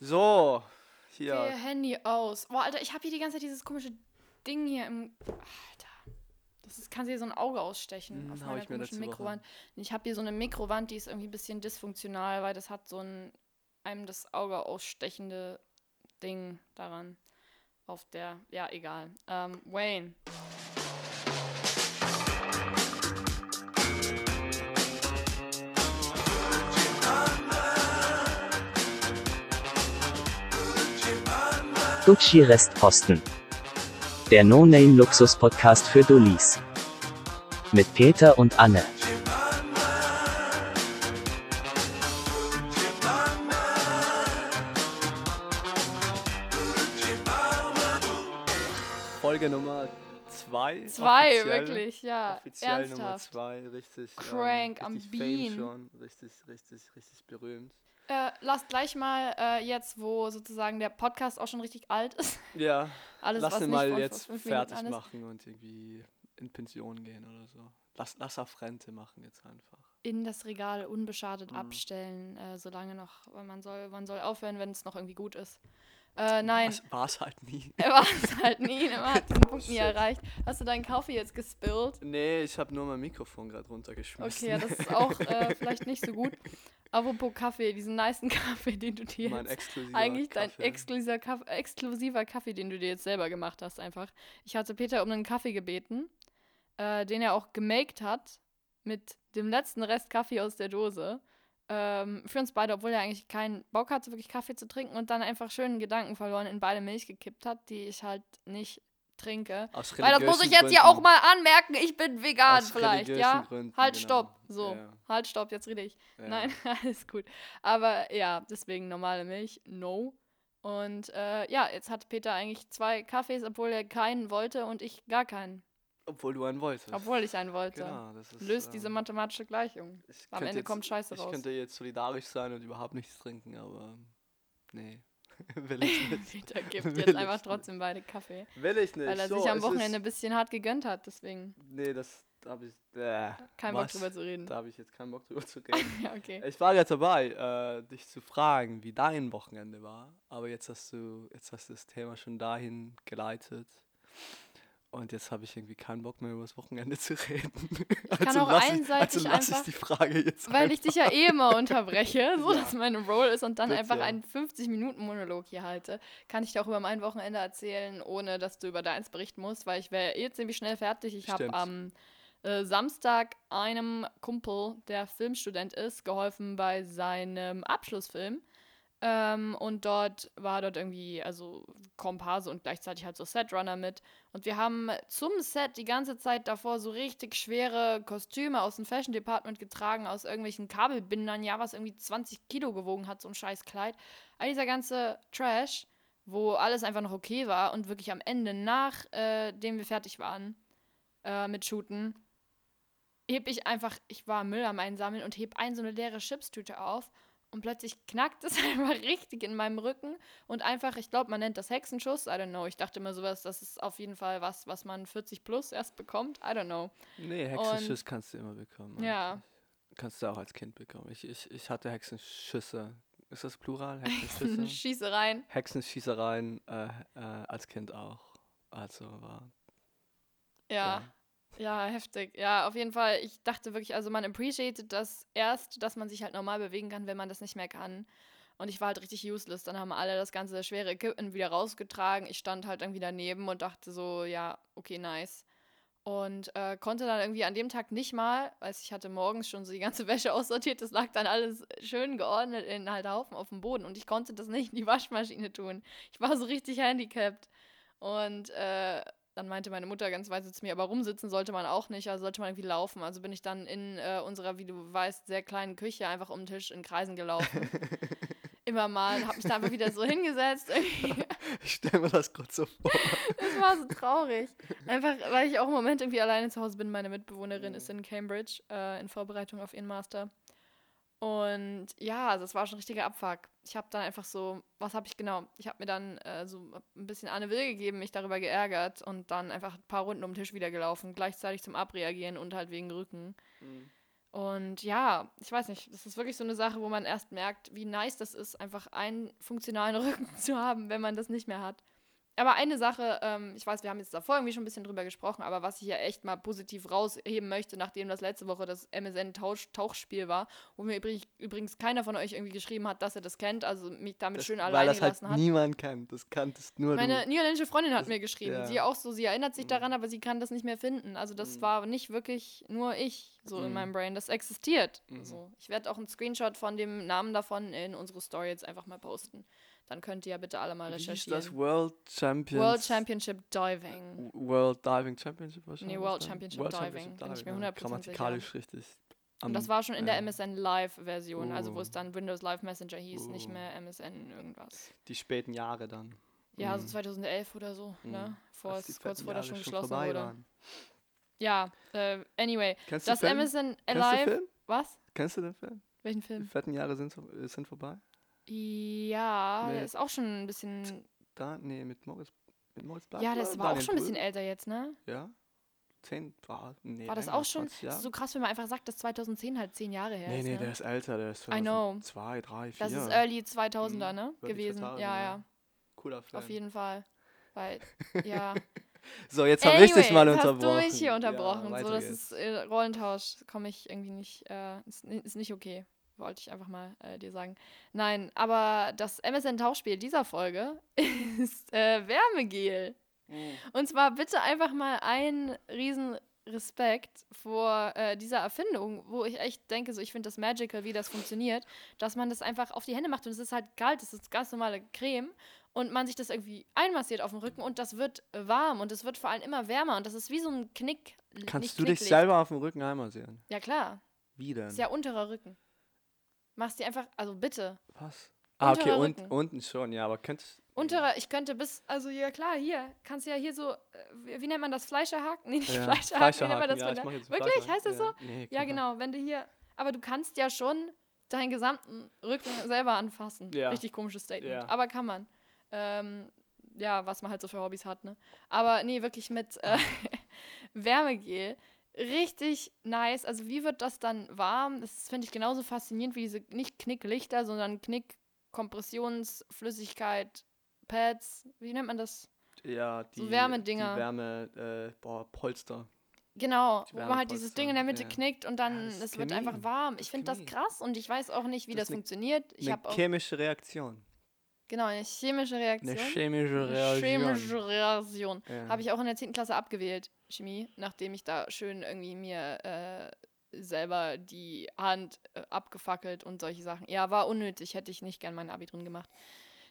So, hier. Geh Handy aus. Boah, Alter, ich habe hier die ganze Zeit dieses komische Ding hier im. Alter. Das ist, kann dir so ein Auge ausstechen. Hm, auf meiner ich komischen Mikrowand. Ich habe hier so eine Mikrowand, die ist irgendwie ein bisschen dysfunktional, weil das hat so ein einem das Auge ausstechende Ding daran. Auf der. Ja, egal. Ähm, Wayne. Gucci Restposten. Der No-Name-Luxus-Podcast für Dullis. Mit Peter und Anne. Folge Nummer zwei. Zwei, wirklich, ja. Offiziell Ernsthaft. Nummer zwei, richtig. Crank ähm, richtig am Bean. Schon, richtig, richtig, richtig berühmt. Äh, lasst gleich mal äh, jetzt, wo sozusagen der Podcast auch schon richtig alt ist. Ja. Alles, lass ihn mal jetzt fertig machen und irgendwie in Pension gehen oder so. Lass, lass auf Rente machen jetzt einfach. In das Regal unbeschadet mhm. abstellen, äh, solange noch, man soll, man soll aufhören, wenn es noch irgendwie gut ist. Äh, nein. War es halt nie. War es halt nie. Man hat diesen Punkt nie erreicht. Hast du deinen Kaffee jetzt gespillt? Nee, ich habe nur mein Mikrofon gerade runtergeschmissen. Okay, ja, das ist auch äh, vielleicht nicht so gut. Apropos Kaffee, diesen niceen Kaffee, den du dir mein jetzt eigentlich Kaffee. dein exklusiver Kaffee, exklusiver Kaffee, den du dir jetzt selber gemacht hast, einfach. Ich hatte Peter um einen Kaffee gebeten, äh, den er auch gemaked hat mit dem letzten Rest Kaffee aus der Dose ähm, für uns beide, obwohl er eigentlich keinen Bock hatte, wirklich Kaffee zu trinken und dann einfach schönen Gedanken verloren in beide Milch gekippt hat, die ich halt nicht trinke. Aus Weil das muss ich jetzt Gründen. ja auch mal anmerken, ich bin vegan Aus vielleicht, ja? Gründen, halt, genau. stopp. So, Ja. halt, stopp, jetzt rede ich. Ja. Nein, alles gut. Aber ja, deswegen normale Milch, no. Und äh, ja, jetzt hat Peter eigentlich zwei Kaffees, obwohl er keinen wollte und ich gar keinen. Obwohl du einen wolltest. Obwohl ich einen wollte. Genau, das ist, Löst ähm, diese mathematische Gleichung. ich Am Ende jetzt, kommt Scheiße Ich raus. könnte jetzt solidarisch sein und überhaupt nichts trinken, aber nee, will ich nicht. Peter gibt Will jetzt ich einfach nicht. trotzdem beide Kaffee. Will ich nicht. Weil er so, sich am Wochenende ein bisschen hart gegönnt hat, deswegen nee, das habe ich. Äh, kein was? Bock drüber zu reden. Da habe ich jetzt keinen Bock drüber zu reden. Ja, okay. Ich war jetzt dabei, äh, dich zu fragen, wie dein Wochenende war. Aber jetzt hast du, jetzt hast du das Thema schon dahin geleitet. Und jetzt habe ich irgendwie keinen Bock mehr über das Wochenende zu reden. kann also auch lass ich, einseitig also lass ich einfach- die Frage jetzt Weil ich dich ja eh immer unterbreche, so Ja. dass meine Roll ist und dann Bitte. einfach einen 50-Minuten-Monolog hier halte, kann ich dir auch über mein Wochenende erzählen, ohne dass du über deins berichten musst, weil ich wäre eh ziemlich schnell fertig. Ich habe am äh, Samstag einem Kumpel, der Filmstudent ist, geholfen bei seinem Abschlussfilm. Ähm, und dort war dort irgendwie, also Komparse und gleichzeitig halt so Setrunner mit. Und wir haben zum Set die ganze Zeit davor so richtig schwere Kostüme aus dem Fashion Department getragen, aus irgendwelchen Kabelbindern, ja, was irgendwie 20 Kilo gewogen hat, so ein scheiß Kleid. All dieser ganze Trash, wo alles einfach noch okay war und wirklich am Ende, nachdem wir fertig waren äh, mit Shooten, heb ich einfach, ich war Müll am Einsammeln und heb ein so eine leere Chipstüte auf und plötzlich knackt es einfach richtig in meinem Rücken und einfach, ich glaube, man nennt das Hexenschuss, I don't know. Ich dachte immer sowas, das ist auf jeden Fall was, was man 40 plus erst bekommt, I don't know. Nee, Hexenschuss kannst du immer bekommen. Ja. Kannst du auch als Kind bekommen. Ich, ich, ich hatte Hexenschüsse. Ist das Plural? Hexenschüsse? Schießereien. Hexenschießereien äh, äh, als Kind auch. Also war. Ja. Ja, heftig. Ja, auf jeden Fall. Ich dachte wirklich, also man appreciated das erst, dass man sich halt normal bewegen kann, wenn man das nicht mehr kann. Und ich war halt richtig useless. Dann haben alle das ganze schwere Equipment wieder rausgetragen. Ich stand halt irgendwie daneben und dachte so, ja, okay, nice. Und äh, konnte dann irgendwie an dem Tag nicht mal, weil ich hatte morgens schon so die ganze Wäsche aussortiert, das lag dann alles schön geordnet in halt Haufen auf dem Boden und ich konnte das nicht in die Waschmaschine tun. Ich war so richtig handicapped. Und äh, dann meinte meine Mutter ganz weise zu mir, aber rumsitzen sollte man auch nicht, also sollte man irgendwie laufen. Also bin ich dann in äh, unserer, wie du weißt, sehr kleinen Küche einfach um den Tisch in Kreisen gelaufen. Immer mal, habe mich da einfach wieder so hingesetzt. Ich stelle mir das kurz so vor. Das war so traurig. Einfach, weil ich auch im Moment irgendwie alleine zu Hause bin. Meine Mitbewohnerin ist in Cambridge äh, in Vorbereitung auf ihren Master. Und ja, also es war schon ein richtiger Abfuck. Ich habe dann einfach so, was habe ich genau? Ich habe mir dann äh, so ein bisschen Anne Will gegeben, mich darüber geärgert und dann einfach ein paar Runden um den Tisch wieder gelaufen, gleichzeitig zum Abreagieren und halt wegen Rücken. Und ja, ich weiß nicht, das ist wirklich so eine Sache, wo man erst merkt, wie nice das ist, einfach einen funktionalen Rücken zu haben, wenn man das nicht mehr hat. Aber eine Sache, ähm, ich weiß, wir haben jetzt davor irgendwie schon ein bisschen drüber gesprochen, aber was ich ja echt mal positiv rausheben möchte, nachdem das letzte Woche das MSN-Tauchspiel war, wo mir übrig, übrigens keiner von euch irgendwie geschrieben hat, dass er das kennt, also mich damit Das, schön weil alleine das halt gelassen hat. niemand kennt. Das kanntest nur Meine du. niederländische Freundin hat Das- mir geschrieben, ja. sie auch so, sie erinnert sich Mhm. daran, aber sie kann das nicht mehr finden. Also das Mhm. war nicht wirklich nur ich so in Mhm. meinem Brain, das existiert. Mhm. So. Ich werde auch einen Screenshot von dem Namen davon in unsere Story jetzt einfach mal posten. Dann könnt ihr ja bitte alle mal Wie hieß recherchieren. das? World Champions. World Championship Diving. World Diving Championship wahrscheinlich. World dann? Championship World Diving, Championship bin ich mir Diving, 100% ja. sicher. Grammatikalisch richtig. Und das war schon in der. MSN Live-Version, also wo es Uh. dann Windows Live Messenger hieß, nicht Uh. mehr MSN irgendwas. Die späten Jahre dann. Ja, so Mhm. 2011 oder so, Mhm. ne? Vor die es kurz vor Jahre schon geschlossen vorbei wurde. waren. Ja, äh, anyway. Kennst Das du Film? MSN Kennst du Alive. Film? Was? Kennst du den Film? Welchen Die Film? fetten Jahre sind, sind vorbei? Ja, der Nee. ist auch schon ein bisschen. Da, nee, mit Moritz, mit Moritz Ja, Bleibtreu, das war auch schon ein bisschen Brühl. älter jetzt, ne? Ja. Zehn, ah, nee, War das auch schon 20 Jahre? so krass, wenn man einfach sagt, dass 2010 halt zehn Jahre her Nee, ist. nee, ne? der ist älter, der ist I know. 2, 3, 4. das ist Early 2000er, Mhm, ne? Early Gewesen. 2000er, ja, ja. ja. Cooler Film. Auf jeden Fall. Weil, ja. So, jetzt habe ich dich mal unterbrochen. hast du mich hier Ja, unterbrochen. weiter so, das geht's. ist äh, Rollentausch. Komme ich irgendwie nicht. Äh, ist, ist nicht okay. Wollte ich einfach mal äh, dir sagen. Nein, aber das MSN-Tauchspiel dieser Folge ist äh, Wärmegel. Mhm. Und zwar bitte einfach mal einen riesen Respekt vor äh, dieser Erfindung, wo ich echt denke, so ich finde das magical, wie das funktioniert, dass man das einfach auf die Hände macht und es ist halt kalt, es ist ganz normale Creme und man sich das irgendwie einmassiert auf den Rücken und das wird warm und es wird vor allem immer wärmer und das ist wie so ein Knick. Kannst du dich Knicklicht. selber auf dem Rücken einmal sehen? Ja klar, Wie denn? ist ja unterer Rücken. Machst dir einfach, also bitte. Was? Ah, okay, und, unten schon, ja, aber könntest. Unterer, ich könnte bis, also ja klar, hier, kannst du ja hier so, wie, wie nennt man das, Fleischerhaken? Nee, nicht Ja, Fleischerhaken, wie nennt man das? ja, ich mach jetzt Wirklich? Heißt das ja. so? Nee, Ja, genau, wenn du hier, aber du kannst ja schon deinen gesamten Rücken selber anfassen. Ja. Richtig komisches Statement. Ja. Aber kann man. Ähm, ja, was man halt so für Hobbys hat, ne? Aber nee, wirklich mit äh, Wärmegel. Richtig nice. Also wie wird das dann warm? Das finde ich genauso faszinierend wie diese, nicht Knicklichter, sondern Knick-Kompressionsflüssigkeit, Pads. Wie nennt man das? Ja, die, Wärmedinger. Die Wärme, äh, boah, Polster. Genau, wo man halt dieses Ding in der Mitte ja. knickt und dann, ist es wird einfach warm. Ich finde das krass und ich weiß auch nicht, wie Das das, funktioniert. Ich Eine habe auch, chemische Reaktion. genau, eine chemische Reaktion. Eine chemische Eine Reaktion. chemische Reaktion. Ja. Habe ich auch in der 10. Klasse abgewählt, Chemie, nachdem ich da schön irgendwie mir äh, selber die Hand äh, abgefackelt und solche Sachen. Ja, war unnötig, hätte ich nicht gern mein Abi drin gemacht.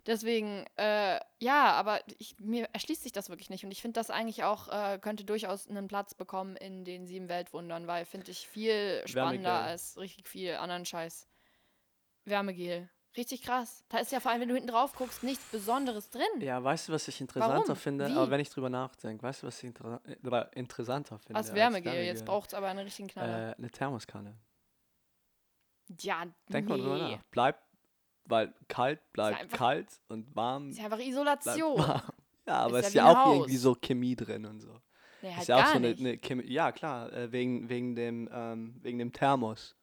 Deswegen, äh, ja, aber ich, mir erschließt sich das wirklich nicht. Und ich finde das eigentlich auch, äh, könnte durchaus einen Platz bekommen in den sieben Weltwundern, weil finde ich viel spannender Wärmegel. als richtig viel anderen Scheiß. Wärmegel. Richtig krass. Da ist ja vor allem, wenn du hinten drauf guckst, nichts Besonderes drin. Ja, weißt du, was ich interessanter Warum? finde? Wie? Aber wenn ich drüber nachdenke, weißt du, was ich inter interessanter finde? Als Wärmegel. Jetzt braucht es aber einen richtigen Knaller. äh, eine Thermoskanne. ja, Denk nee. mal drüber nach. Bleibt, weil kalt bleibt einfach- kalt und warm Ist ja einfach Isolation. warm. Ja, aber Ist ist ja auch Haus. irgendwie so Chemie drin und so. Nee, halt ist ja auch so eine, eine Chemie. Ja, klar, äh, wegen, wegen, dem, ähm, wegen dem Thermos.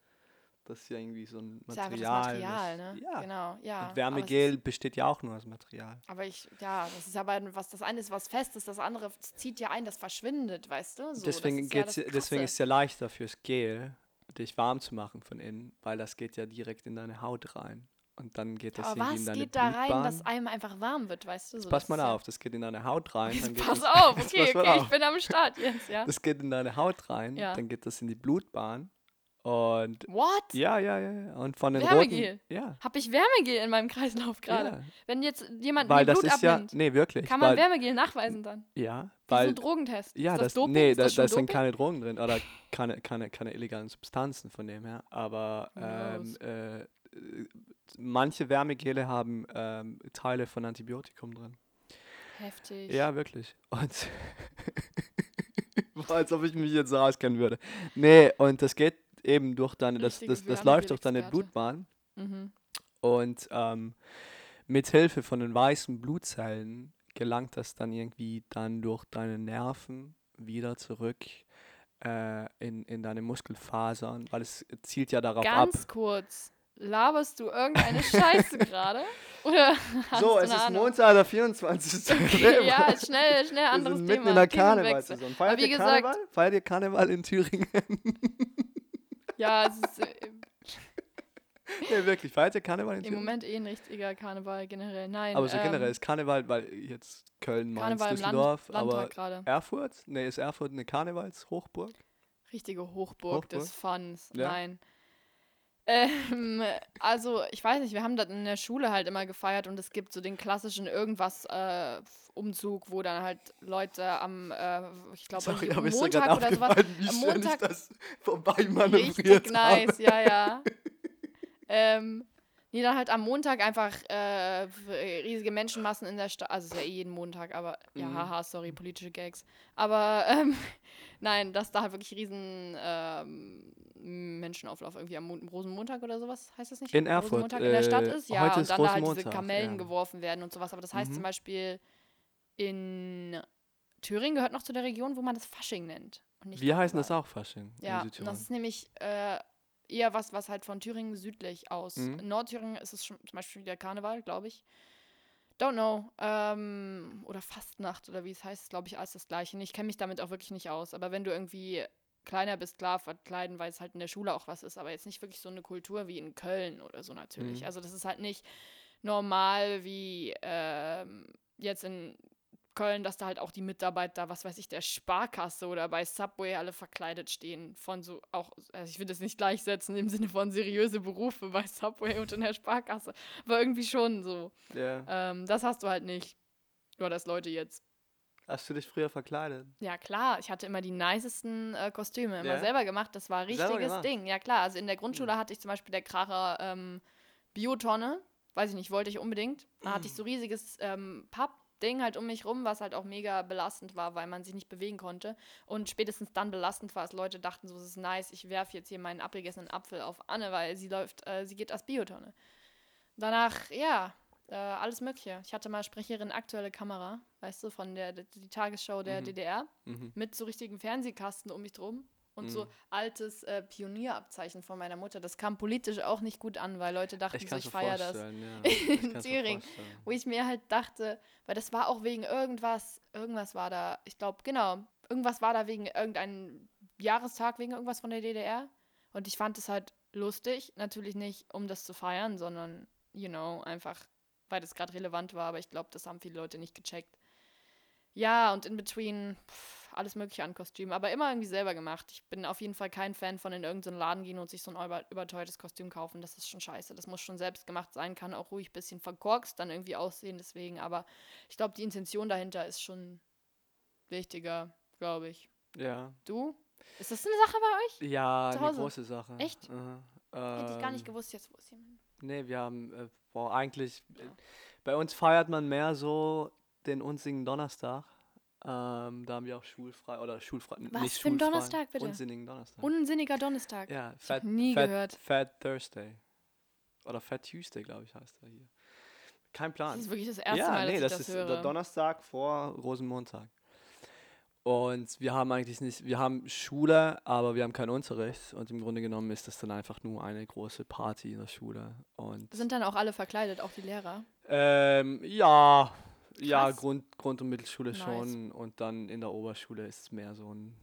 Das ist ja irgendwie so ein ist ja einfach das Material. Material, das- ne? Ja. Genau, ja. Und Wärmegel es ist- besteht ja auch nur aus Material. Aber ich, ja, das ist aber, was das eine ist, was fest ist, das andere zieht ja ein, das verschwindet, weißt du? So, deswegen, das ist ja geht's, das deswegen ist es ja leichter fürs Gel, dich warm zu machen von innen, weil das geht ja direkt in deine Haut rein. Und dann geht das Aber in was geht da rein, dass einem einfach warm wird, weißt du? So, Pass das mal ist ja- auf, das geht in deine Haut rein. Dann geht Pass das, auf, Jetzt okay, okay, ich auf. bin am Start jetzt, ja. Das geht in deine Haut rein, Ja. dann geht das in die Blutbahn. Und What? ja, ja, ja, ja. Und von den Wärmegel? roten. Ja. Hab ich Wärmegel in meinem Kreislauf gerade? ja. Wenn jetzt jemand Weil mir das Blut ist ja. abnimmt, Nee, wirklich. kann man weil, Wärmegel nachweisen dann? Ja, Wie so weil. ein Drogentest. Ja, ist das, das, Doping? nee, da, da sind keine Drogen drin oder keine, keine, keine illegalen Substanzen von dem her. Aber ähm, äh, manche Wärmegele haben ähm, Teile von Antibiotikum drin. Heftig. Ja, wirklich. Und als ob ich mich jetzt so auskennen würde. Nee, und das geht eben durch deine, das, das, das läuft durch deine. Blutbahn. Mhm. Und ähm, mit Hilfe von den weißen Blutzellen gelangt das dann irgendwie dann durch deine Nerven wieder zurück äh, in, in deine Muskelfasern, weil es zielt ja darauf Ganz ab. kurz. Laberst du irgendeine Scheiße gerade? Oder hast So, es ist Ahnung? Montag, der 24. Okay, ja, schnell, schnell Wir anderes sind mitten Thema. in der. Karnevalsaison. Feiert wie ihr gesagt- Karneval? Feiert ihr Karneval in Thüringen? Ja, es ist äh, nee, wirklich. Feiert ihr Karneval in im? Moment eh ein richtiger Karneval generell. Nein. Aber so ähm, generell ist Karneval, weil jetzt Köln, Mainz, Karneval Land, Düsseldorf, Landtag aber gerade. Erfurt? Nee, ist Erfurt eine Karnevalshochburg? Richtige Hochburg, des Hochburg? Funs. Ja. Nein. Ähm, also, ich weiß nicht, wir haben das in der Schule halt immer gefeiert und es gibt so den klassischen irgendwas äh, Umzug, wo dann halt Leute am, äh, ich glaube, Montag oder sowas. wie am schnell ich Montag- das vorbei manövriert Richtig habe? nice, ja, ja. ähm, nee, dann halt am Montag einfach äh, riesige Menschenmassen in der Stadt. Also ist ja eh jeden Montag, aber ja, Mhm. haha, sorry, politische Gags. Aber ähm, nein, dass da halt wirklich riesen ähm, Menschenauflauf irgendwie am Mon Rosenmontag oder sowas, heißt das nicht? In Erfurt, Rosenmontag in der Stadt äh, ist, ja. heute und ist dann da halt diese Kamellen ja. geworfen werden und sowas. Aber das heißt Mhm. zum Beispiel in Thüringen gehört noch zu der Region, wo man das Fasching nennt. Wir heißen das auch Fasching Ja, das ist nämlich äh, eher was, was halt von Thüringen südlich aus. Mhm. In Nordthüringen ist es schon, zum Beispiel der Karneval, glaube ich. Don't know. Ähm, oder Fastnacht oder wie es heißt, glaube ich, alles das Gleiche. Ich kenne mich damit auch wirklich nicht aus. Aber wenn du irgendwie kleiner bist, klar, verkleiden, weil es halt in der Schule auch was ist, aber jetzt nicht wirklich so eine Kultur wie in Köln oder so natürlich. Mhm. Also das ist halt nicht normal wie ähm, jetzt in Köln, dass da halt auch die Mitarbeiter, was weiß ich, der Sparkasse oder bei Subway alle verkleidet stehen. Von so auch, also ich will das nicht gleichsetzen im Sinne von seriöse Berufe bei Subway und in der Sparkasse. Aber irgendwie schon so. Ja. Ähm, das hast du halt nicht. Nur dass Leute jetzt. Hast du dich früher verkleidet? Ja, klar, ich hatte immer die nicesten äh, Kostüme, immer Ja? selber gemacht. Das war richtiges? Ding. Ja, klar. Also in der Grundschule hatte ich zum Beispiel der Kracher ähm, Biotonne. Weiß ich nicht, wollte ich unbedingt. Da hatte ich so riesiges ähm, Pappding halt um mich rum, was halt auch mega belastend war, weil man sich nicht bewegen konnte. Und spätestens dann belastend war, als Leute dachten, so, es ist nice, ich werfe jetzt hier meinen abgegessenen Apfel auf Anne, weil sie läuft, äh, sie geht als Biotonne. Danach, ja, äh, alles Mögliche. Ich hatte mal Sprecherin aktuelle Kamera, weißt du, von der, die, die Tagesschau der Mhm. DDR, Mhm. mit so richtigen Fernsehkasten um mich drum und so Mhm. altes äh, Pionierabzeichen von meiner Mutter. Das kam politisch auch nicht gut an, weil Leute dachten, Ich so, ich feiere das. ja. Ich mir Thüringen. Wo ich mir halt dachte, weil das war auch wegen irgendwas, irgendwas war da, ich glaube, genau, irgendwas war da wegen irgendeinem Jahrestag, wegen irgendwas von der DDR. Und ich fand es halt lustig, natürlich nicht, um das zu feiern, sondern, you know, einfach, weil das gerade relevant war. Aber ich glaube, das haben viele Leute nicht gecheckt. Ja, und in between pff, alles Mögliche an Kostümen, aber immer irgendwie selber gemacht. Ich bin auf jeden Fall kein Fan von in irgendeinen Laden gehen und sich so ein über, überteuertes Kostüm kaufen. Das ist schon scheiße. Das muss schon selbst gemacht sein, kann auch ruhig ein bisschen verkorkst dann irgendwie aussehen, deswegen. Aber ich glaube, die Intention dahinter ist schon wichtiger, glaube ich. Ja. Du? Ist das eine Sache bei euch? Ja, eine große Sache. Echt? Aha. Hätte ich gar nicht Ähm, gewusst jetzt, wo ist jemand? Nee, wir haben, äh, boah, eigentlich, äh, bei uns feiert man mehr so den unsinnigen Donnerstag. Ähm, da haben wir auch schulfrei, oder schulfrei, Was nicht für ein schulfrei, Donnerstag, bitte? Unsinnigen Donnerstag. Unsinniger Donnerstag. ja, Fat, nie Fat, gehört. Fat Thursday. Oder Fat Tuesday, glaube ich, heißt er hier. Kein Plan. Das ist wirklich das erste ja, Mal, dass nee, ich das, das, ist höre. der Donnerstag vor Rosenmontag. Und wir haben eigentlich nicht, wir haben Schule, aber wir haben keinen Unterricht. Und im Grunde genommen ist das dann einfach nur eine große Party in der Schule. Und Sind dann auch alle verkleidet, auch die Lehrer? ähm, ja, ja. Grund, Grund- und Mittelschule Nice. schon. Und dann in der Oberschule ist es mehr so ein,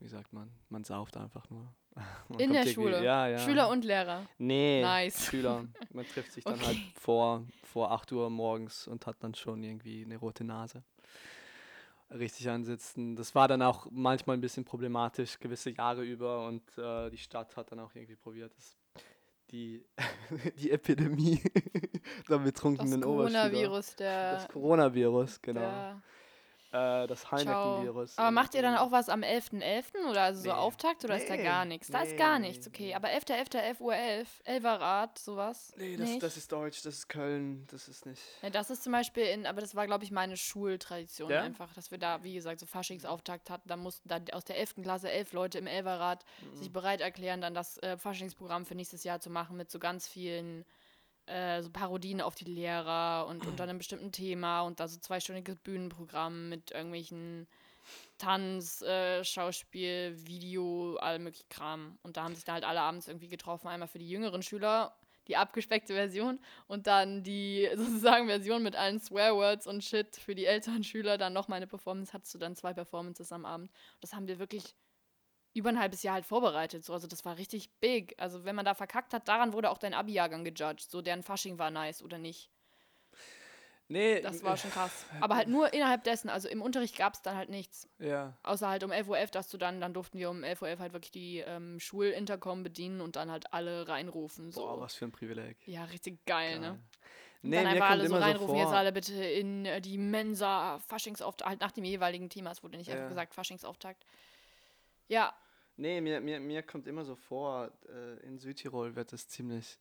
wie sagt man, man sauft einfach nur. Man In der Schule? Ja, ja. Schüler und Lehrer. Nee, Nice. Schüler. Man trifft sich dann halt Okay. vor, vor 8 Uhr morgens und hat dann schon irgendwie eine rote Nase. Richtig ansitzen. Das war dann auch manchmal ein bisschen problematisch, gewisse Jahre über und äh, die Stadt hat dann auch irgendwie probiert, das, die, die Epidemie der Das betrunkenen Oberschüler. Coronavirus, der. Das Coronavirus, genau. der Äh, das Heineken-Virus. Aber macht ihr dann auch was am 11.11. oder also so Nee. Auftakt oder ist da Nee, gar nichts? Da ist gar nee, nichts, okay. nee. Aber 11.11., 11 Uhr 11, Elverrad, sowas. Nee, das, das ist Deutsch, das ist Köln, das ist nicht. Ja, das ist zum Beispiel in, aber das war, glaube ich, meine Schultradition Ja? einfach, dass wir da, wie gesagt, so Faschingsauftakt hatten. Da mussten dann aus der 11. Klasse elf Leute im Elverrad Mhm. sich bereit erklären, dann das äh, Faschingsprogramm für nächstes Jahr zu machen mit so ganz vielen äh, so Parodien auf die Lehrer und unter einem bestimmten Thema und da so zweistündiges Bühnenprogramm mit irgendwelchen Tanz, äh, Schauspiel, Video, all möglichen Kram. Und da haben sich da halt alle abends irgendwie getroffen. Einmal für die jüngeren Schüler, die abgespeckte Version, und dann die sozusagen Version mit allen Swearwords und Shit für die älteren Schüler. Dann noch meine Performance, hattest du dann zwei Performances am Abend. Das haben wir wirklich über ein halbes Jahr halt vorbereitet. So. Also das war richtig big. Also wenn man da verkackt hat, daran wurde auch dein Abi-Jahrgang gejudged. So deren Fasching war nice oder nicht. Nee, Das war schon krass. Aber halt nur innerhalb dessen. Also im Unterricht gab es dann halt nichts. ja. Außer halt um 11.11 Uhr, dass du dann, dann durften wir um 11.11 Uhr halt wirklich die ähm, Schulintercom bedienen und dann halt alle reinrufen. So. Boah, was für ein Privileg. Ja, richtig geil, ne? Geil. Und Nee, dann einfach alle so reinrufen, so jetzt alle bitte in äh, die Mensa, Faschingsauftakt, halt nach dem jeweiligen Thema, es wurde nicht einfach Ja. gesagt, Faschingsauftakt. Ja, Nee, mir, mir, mir kommt immer so vor, äh, in Südtirol wird es ziemlich,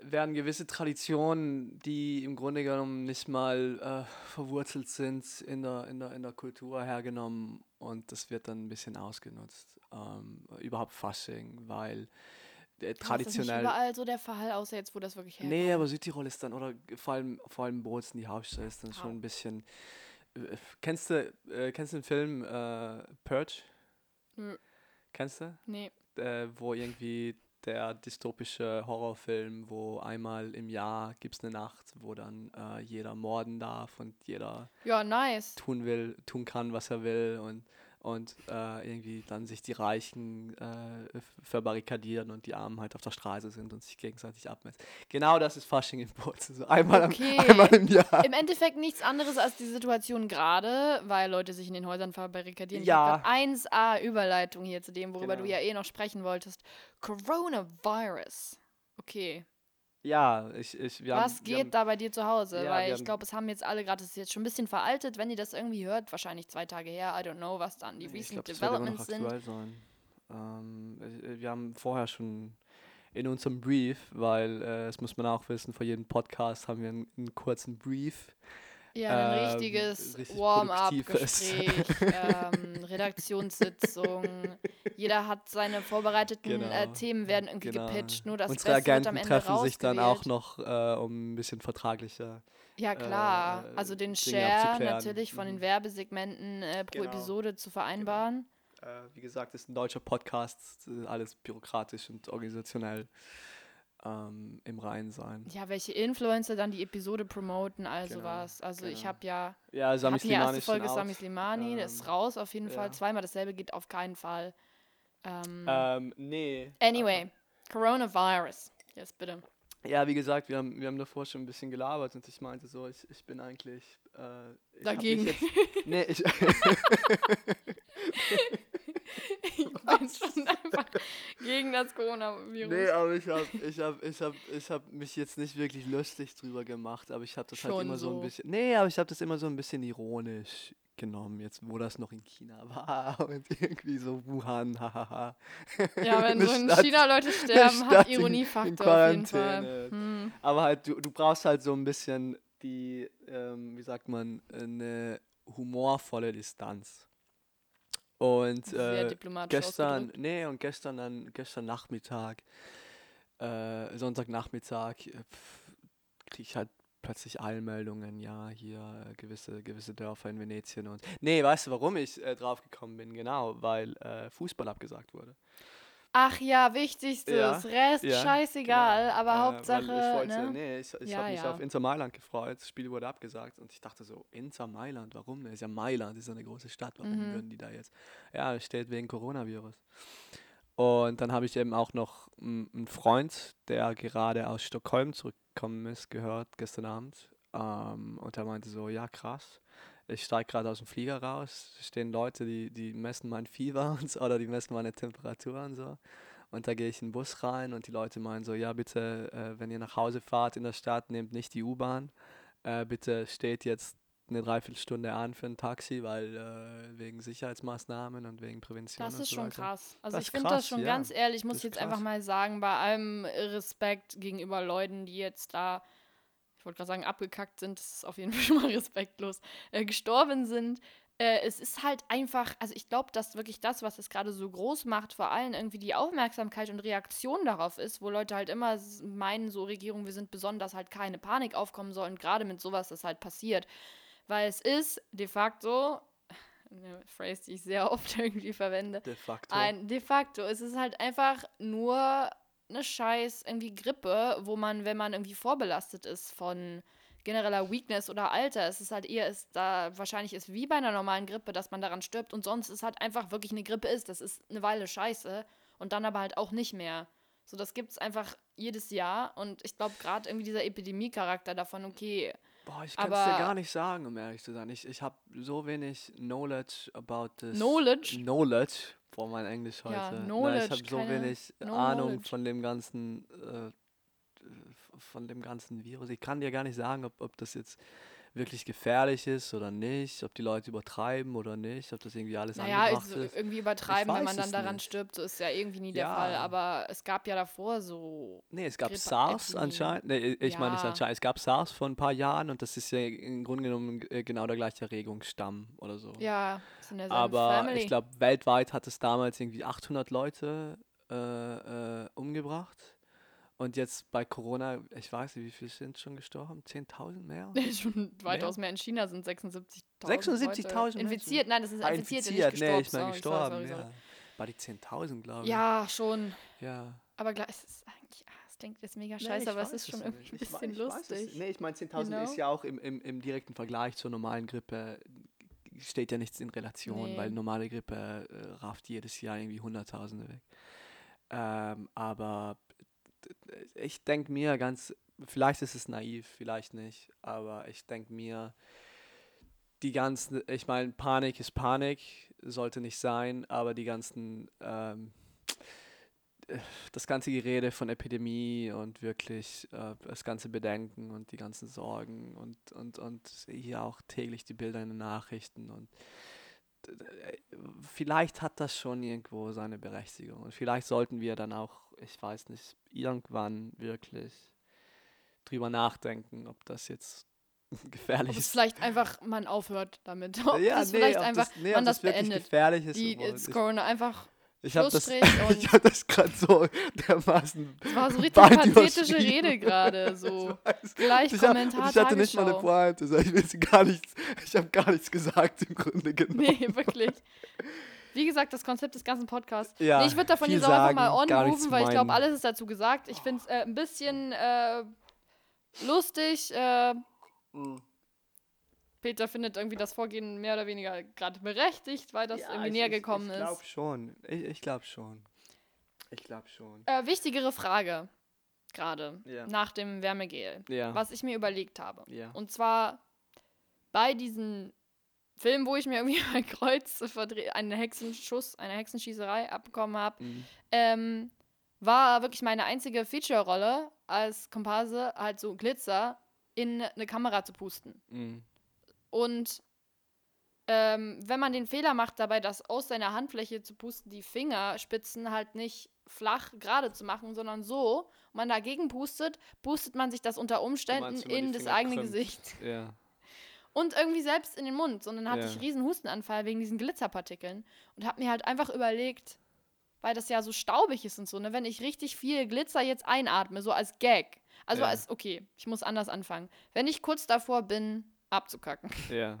werden gewisse Traditionen, die im Grunde genommen nicht mal äh, verwurzelt sind, in der, in, der, in der Kultur hergenommen und das wird dann ein bisschen ausgenutzt. Ähm, überhaupt Fasching, weil äh, das ist traditionell. überall so der Fall, außer jetzt, wo das wirklich herkommt. Nee, aber Südtirol ist dann, oder vor allem, vor allem Bozen, die Hauptstadt, ist dann Au. schon ein bisschen. Äh, kennst du, äh, kennst du den Film äh, Purge? Nö. Kennst du? Nee. Äh, wo irgendwie der dystopische Horrorfilm, wo einmal im Jahr gibt es eine Nacht, wo dann äh, jeder morden darf und jeder Ja, nice. tun will, tun kann, was er will und, und äh, irgendwie dann sich die Reichen äh, verbarrikadieren und die Armen halt auf der Straße sind und sich gegenseitig abmessen. Genau das ist Fasching in Bozen. So einmal, Okay. am, einmal im Jahr. Im Endeffekt nichts anderes als die Situation gerade, weil Leute sich in den Häusern verbarrikadieren. Ja. Ich hab grad 1A Überleitung hier zu dem, worüber du Genau. ja eh noch sprechen wolltest. Coronavirus. Okay. Ja, ich, ich, wir Was haben, geht haben, da bei dir zu Hause? Ja, Weil ich glaube, es haben jetzt alle gerade, das ist jetzt schon ein bisschen veraltet, wenn ihr das irgendwie hört, wahrscheinlich zwei Tage her, I don't know, was dann die Nee, recent glaub, developments sind. sein. Ähm, äh, wir haben vorher schon in unserem Brief, weil äh, das muss man auch wissen, vor jedem Podcast haben wir einen, einen kurzen Brief. Ja, ein ähm, richtiges richtig Warm-up-Gespräch, ähm, Redaktionssitzung. Jeder hat seine vorbereiteten äh, Genau, Themen werden irgendwie genau. gepitcht, nur das Unsere Beste wird am Agenten Ende treffen sich dann auch noch, äh, um ein bisschen vertraglicher. Ja, klar. äh, also den Dinge Share natürlich von den Mhm. Werbesegmenten äh, pro Genau, Episode zu vereinbaren. Äh, wie gesagt, ist ein deutscher Podcast, äh, alles bürokratisch und organisationell ähm, im Reinen sein. Ja, welche Influencer dann die Episode promoten, also Genau, was. Also ich genau. habe ja, Ja, Sami Slimani erste Folge. Sami Slimani, das ist Ähm, raus auf jeden Fall. ja. Zweimal dasselbe geht auf keinen Fall. Ähm, Ähm, nee. anyway, Coronavirus. Yes, bitte. Ja, wie gesagt, wir haben, wir haben davor schon ein bisschen gelabert und ich meinte so, ich, ich bin eigentlich. Äh, ich Dagegen. Jetzt, nee, ich, ich gegen das Coronavirus. nee, aber ich habe ich hab, ich hab, ich hab mich jetzt nicht wirklich lustig drüber gemacht, aber ich habe das halt Schon immer so. so. ein bisschen. Nee, aber ich habe das immer so ein bisschen ironisch genommen, jetzt wo das noch in China war und irgendwie so Wuhan, hahaha. Ja, wenn so in Stadt- China Leute sterben, hat Ironiefaktor auf jeden Fall. Hm. Aber halt, du, du brauchst halt so ein bisschen die, ähm, wie sagt man, eine humorvolle Distanz. Und äh, gestern, nee, und gestern dann, gestern Nachmittag, äh, Sonntagnachmittag, kriege ich halt plötzlich Eilmeldungen, ja, hier äh, gewisse, gewisse Dörfer in Venetien und. Nee, weißt du, warum ich äh, drauf gekommen bin? Genau, weil äh, Fußball abgesagt wurde. Ach ja, wichtigstes. Ja, Rest ja, scheißegal, aber Äh, Hauptsache. Ich, ne? nee, ich, ich Ja, habe mich auf Inter Mailand gefreut. Das Spiel wurde abgesagt und ich dachte so, Inter Mailand, warum? Das ist ja Mailand, das ist ja eine große Stadt. Warum Mhm. würden die da jetzt? Ja, steht wegen Coronavirus. Und dann habe ich eben auch noch einen Freund, der gerade aus Stockholm zurückgekommen ist, gehört gestern Abend. Ähm, und er meinte so, ja krass, ich steige gerade aus dem Flieger raus, stehen Leute, die, die messen mein Fieber und so, oder die messen meine Temperatur und so. Und da gehe ich in den Bus rein und die Leute meinen so, ja bitte, äh, wenn ihr nach Hause fahrt in der Stadt, nehmt nicht die U-Bahn. Äh, bitte steht jetzt eine Dreiviertelstunde an für ein Taxi, weil äh, wegen Sicherheitsmaßnahmen und wegen Prävention Das ist so schon weiter. krass. Also Das ich finde das schon ja. ganz ehrlich, muss ich jetzt einfach krass. mal sagen, bei allem Respekt gegenüber Leuten, die jetzt da, ich wollte gerade sagen, abgekackt sind, das ist auf jeden Fall schon mal respektlos, äh, gestorben sind. Äh, es ist halt einfach, also ich glaube, dass wirklich das, was es gerade so groß macht, vor allem irgendwie die Aufmerksamkeit und Reaktion darauf ist, wo Leute halt immer meinen, so Regierung, wir sind besonders, halt keine Panik aufkommen soll und gerade mit sowas, das halt passiert. Weil es ist de facto eine Phrase, die ich sehr oft irgendwie verwende. De facto. Ein de facto. Es ist halt einfach nur eine scheiß irgendwie Grippe, wo man, wenn man irgendwie vorbelastet ist von genereller Weakness oder Alter, es ist halt eher, ist da wahrscheinlich ist wie bei einer normalen Grippe, dass man daran stirbt und sonst ist halt einfach wirklich eine Grippe ist. Das ist eine Weile scheiße und dann aber halt auch nicht mehr. So, das gibt es einfach jedes Jahr und ich glaube gerade irgendwie dieser Epidemie-Charakter davon, okay, Boah, ich kann es dir gar nicht sagen, um ehrlich zu sein. Ich, ich habe so wenig Knowledge about this. Knowledge? Knowledge. Boah, mein Englisch heute. Ja, Nein, ich habe so wenig no Ahnung knowledge. von dem ganzen, äh, von dem ganzen Virus. Ich kann dir gar nicht sagen, ob, ob das jetzt wirklich gefährlich ist oder nicht, ob die Leute übertreiben oder nicht, ob das irgendwie alles Naja, angebracht ist ist. irgendwie übertreiben, wenn man dann daran nicht. stirbt, so ist ja irgendwie nie der Ja. Fall. Aber es gab ja davor so. Nee, es gab Grippe- SARS Epidemie. anscheinend. Nee, ich meine nicht Ja. anscheinend. Es gab SARS vor ein paar Jahren und das ist ja im Grunde genommen äh, genau der gleiche Erregungsstamm oder so. Ja, Aber Family. ich glaube, weltweit hat es damals irgendwie 800 Leute äh, äh, umgebracht. Und jetzt bei Corona, ich weiß nicht, wie viele sind schon gestorben? 10.000 mehr? Schon weitaus mehr in China sind 76.000. 76.000 Leute Menschen? Infiziert, nein, das ist Ah, Infizierte, infiziert, nicht nee, gestorben. ich meine sorry, gestorben. sorry, sorry, ja. Bei die 10.000, glaube ich. Ja, schon. ja. Aber gleich, es ist eigentlich, ah, es klingt jetzt mega Nee, scheiße, ich aber es ist schon irgendwie ein Ich bisschen ich weiß es. lustig. Nee, ich meine, 10.000 You ist ja auch im, im, im direkten Vergleich zur normalen Grippe, steht ja nichts in Relation, Nee. weil normale Grippe äh, rafft jedes Jahr irgendwie Hunderttausende weg. Ähm, aber ich denke mir ganz, vielleicht ist es naiv, vielleicht nicht, aber ich denke mir, die ganzen, ich meine, Panik ist Panik, sollte nicht sein, aber die ganzen, ähm, äh, das ganze Gerede von Epidemie und wirklich äh, das ganze Bedenken und die ganzen Sorgen und, und, und hier auch täglich die Bilder in den Nachrichten und vielleicht hat das schon irgendwo seine Berechtigung und vielleicht sollten wir dann auch, ich weiß nicht, irgendwann wirklich drüber nachdenken, ob das jetzt gefährlich Ob ist. vielleicht einfach man aufhört damit. Ob ja, das nee, vielleicht ob einfach das, nee, man das das beendet. gefährlich ist. Die ich Corona einfach ich habe das, ich hab das gerade so dermaßen Das war so richtig pathetische. Rede gerade. So. Ich weiß. Gleich ich hab- Kommentar und ich hatte nicht mal eine. Pointe. Ich, will gar nichts, ich habe gar nichts gesagt im Grunde genommen. Nee, wirklich. Wie gesagt, das Konzept des ganzen Podcasts. Ja, nee, ich würde davon jetzt auch einfach mal on weil ich glaube, alles ist dazu gesagt. Ich finde es äh, ein bisschen äh, lustig. Äh, Mhm. Peter findet irgendwie das Vorgehen mehr oder weniger gerade berechtigt, weil das irgendwie näher gekommen ich, Ich glaube ist. schon. Ich, ich glaube schon. Ich glaube schon. Äh, wichtigere Frage gerade Ja. nach dem Wärmegel, Ja. was ich mir überlegt habe. Ja. Und zwar bei diesen Filmen, wo ich mir irgendwie mein Kreuz einen Hexenschuss, eine Hexenschießerei abbekommen habe, Mhm. ähm, war wirklich meine einzige Feature-Rolle als Komparse halt so Glitzer in eine Kamera zu pusten. Mhm. Und ähm, wenn man den Fehler macht, dabei das aus seiner Handfläche zu pusten, die Fingerspitzen halt nicht flach gerade zu machen, sondern so, und man dagegen pustet, pustet man sich das unter Umständen meinst, in das eigene krümmt? Gesicht. Ja. Und irgendwie selbst in den Mund. Und dann hatte Ja. ich riesen Hustenanfall wegen diesen Glitzerpartikeln. Und habe mir halt einfach überlegt, weil das ja so staubig ist und so, ne, wenn ich richtig viel Glitzer jetzt einatme, so als Gag. Also Ja. als, okay, ich muss anders anfangen. Wenn ich kurz davor bin, abzukacken Ja.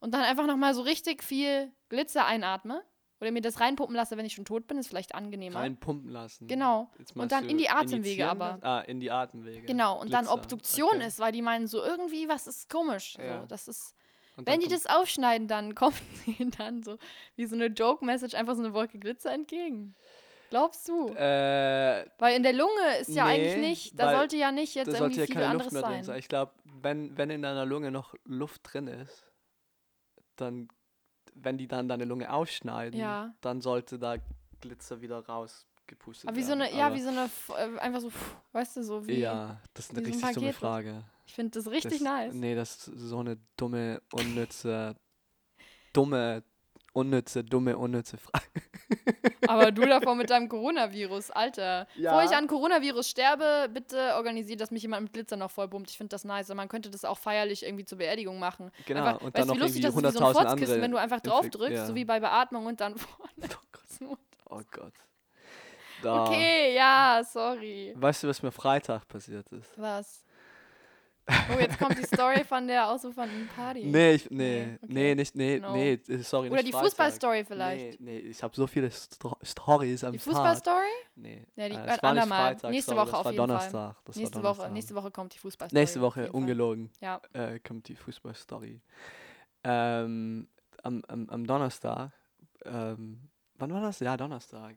und dann einfach nochmal so richtig viel Glitzer einatme oder mir das reinpumpen lasse, wenn ich schon tot bin, ist vielleicht angenehmer. Reinpumpen lassen. Genau. Und dann in die Atemwege aber. Ah, in die Atemwege. Genau, und dann Glitzer, Obduktion okay. ist, weil die meinen so irgendwie, was ist komisch. Ja. So, das ist Wenn dann die das aufschneiden, dann kommt ihnen dann so wie so eine Joke-Message einfach so eine Wolke Glitzer entgegen. Glaubst du? Äh, Weil in der Lunge ist ja eigentlich nee, nicht, da sollte ja nicht jetzt irgendwie ja viel anderes sein. sein. Ich glaube, wenn, wenn in deiner Lunge noch Luft drin ist, dann, wenn die dann deine Lunge aufschneiden, Ja. dann sollte da Glitzer wieder rausgepustet Aber wie so werden. eine, ja, wie so eine, äh, einfach so, weißt du, so wie. Ja, das ist eine wie so ein richtig dumme. Frage. Ich finde das richtig das, nice. Nee, das ist so eine dumme, unnütze, dumme, unnütze, dumme, unnütze Frage. Aber du davor mit deinem Coronavirus, Alter. Ja. Bevor ich an Coronavirus sterbe, bitte organisiert, dass mich jemand mit Glitzer noch vollpumpt. Ich finde das nice. Man könnte das auch feierlich irgendwie zur Beerdigung machen. Genau, einfach, und weißt dann du, noch wie lustig irgendwie das ist, wie so ein 100.000 Fotzkissen, andere wenn du einfach drauf drückst, ja. so wie bei Beatmung und dann vorne kurz Mund. Oh Gott. Da. Okay, ja, sorry. Weißt du, was mir Freitag passiert ist? Was? Oh, jetzt kommt die Story von der ausufernden Party. Nee, ich, nee, Nee, okay. nee, nicht, nee, No. nee, äh, sorry, Oder die. Fußballstory vielleicht. Nee, nee, ich habe so viele Sto Stories am Die Tag. Fußballstory? Nee, Ja, die- äh, es war nicht. Freitag, Nächste sorry, Woche das auf war jeden Fall. Donnerstag. Das Nächste war Woche, Donnerstag. nächste Woche kommt die Fußballstory. Nächste Woche, Fall. ungelogen, Ja. äh, kommt die Fußballstory. Ähm, am, am, am Donnerstag, ähm, wann war das? Ja, Donnerstag.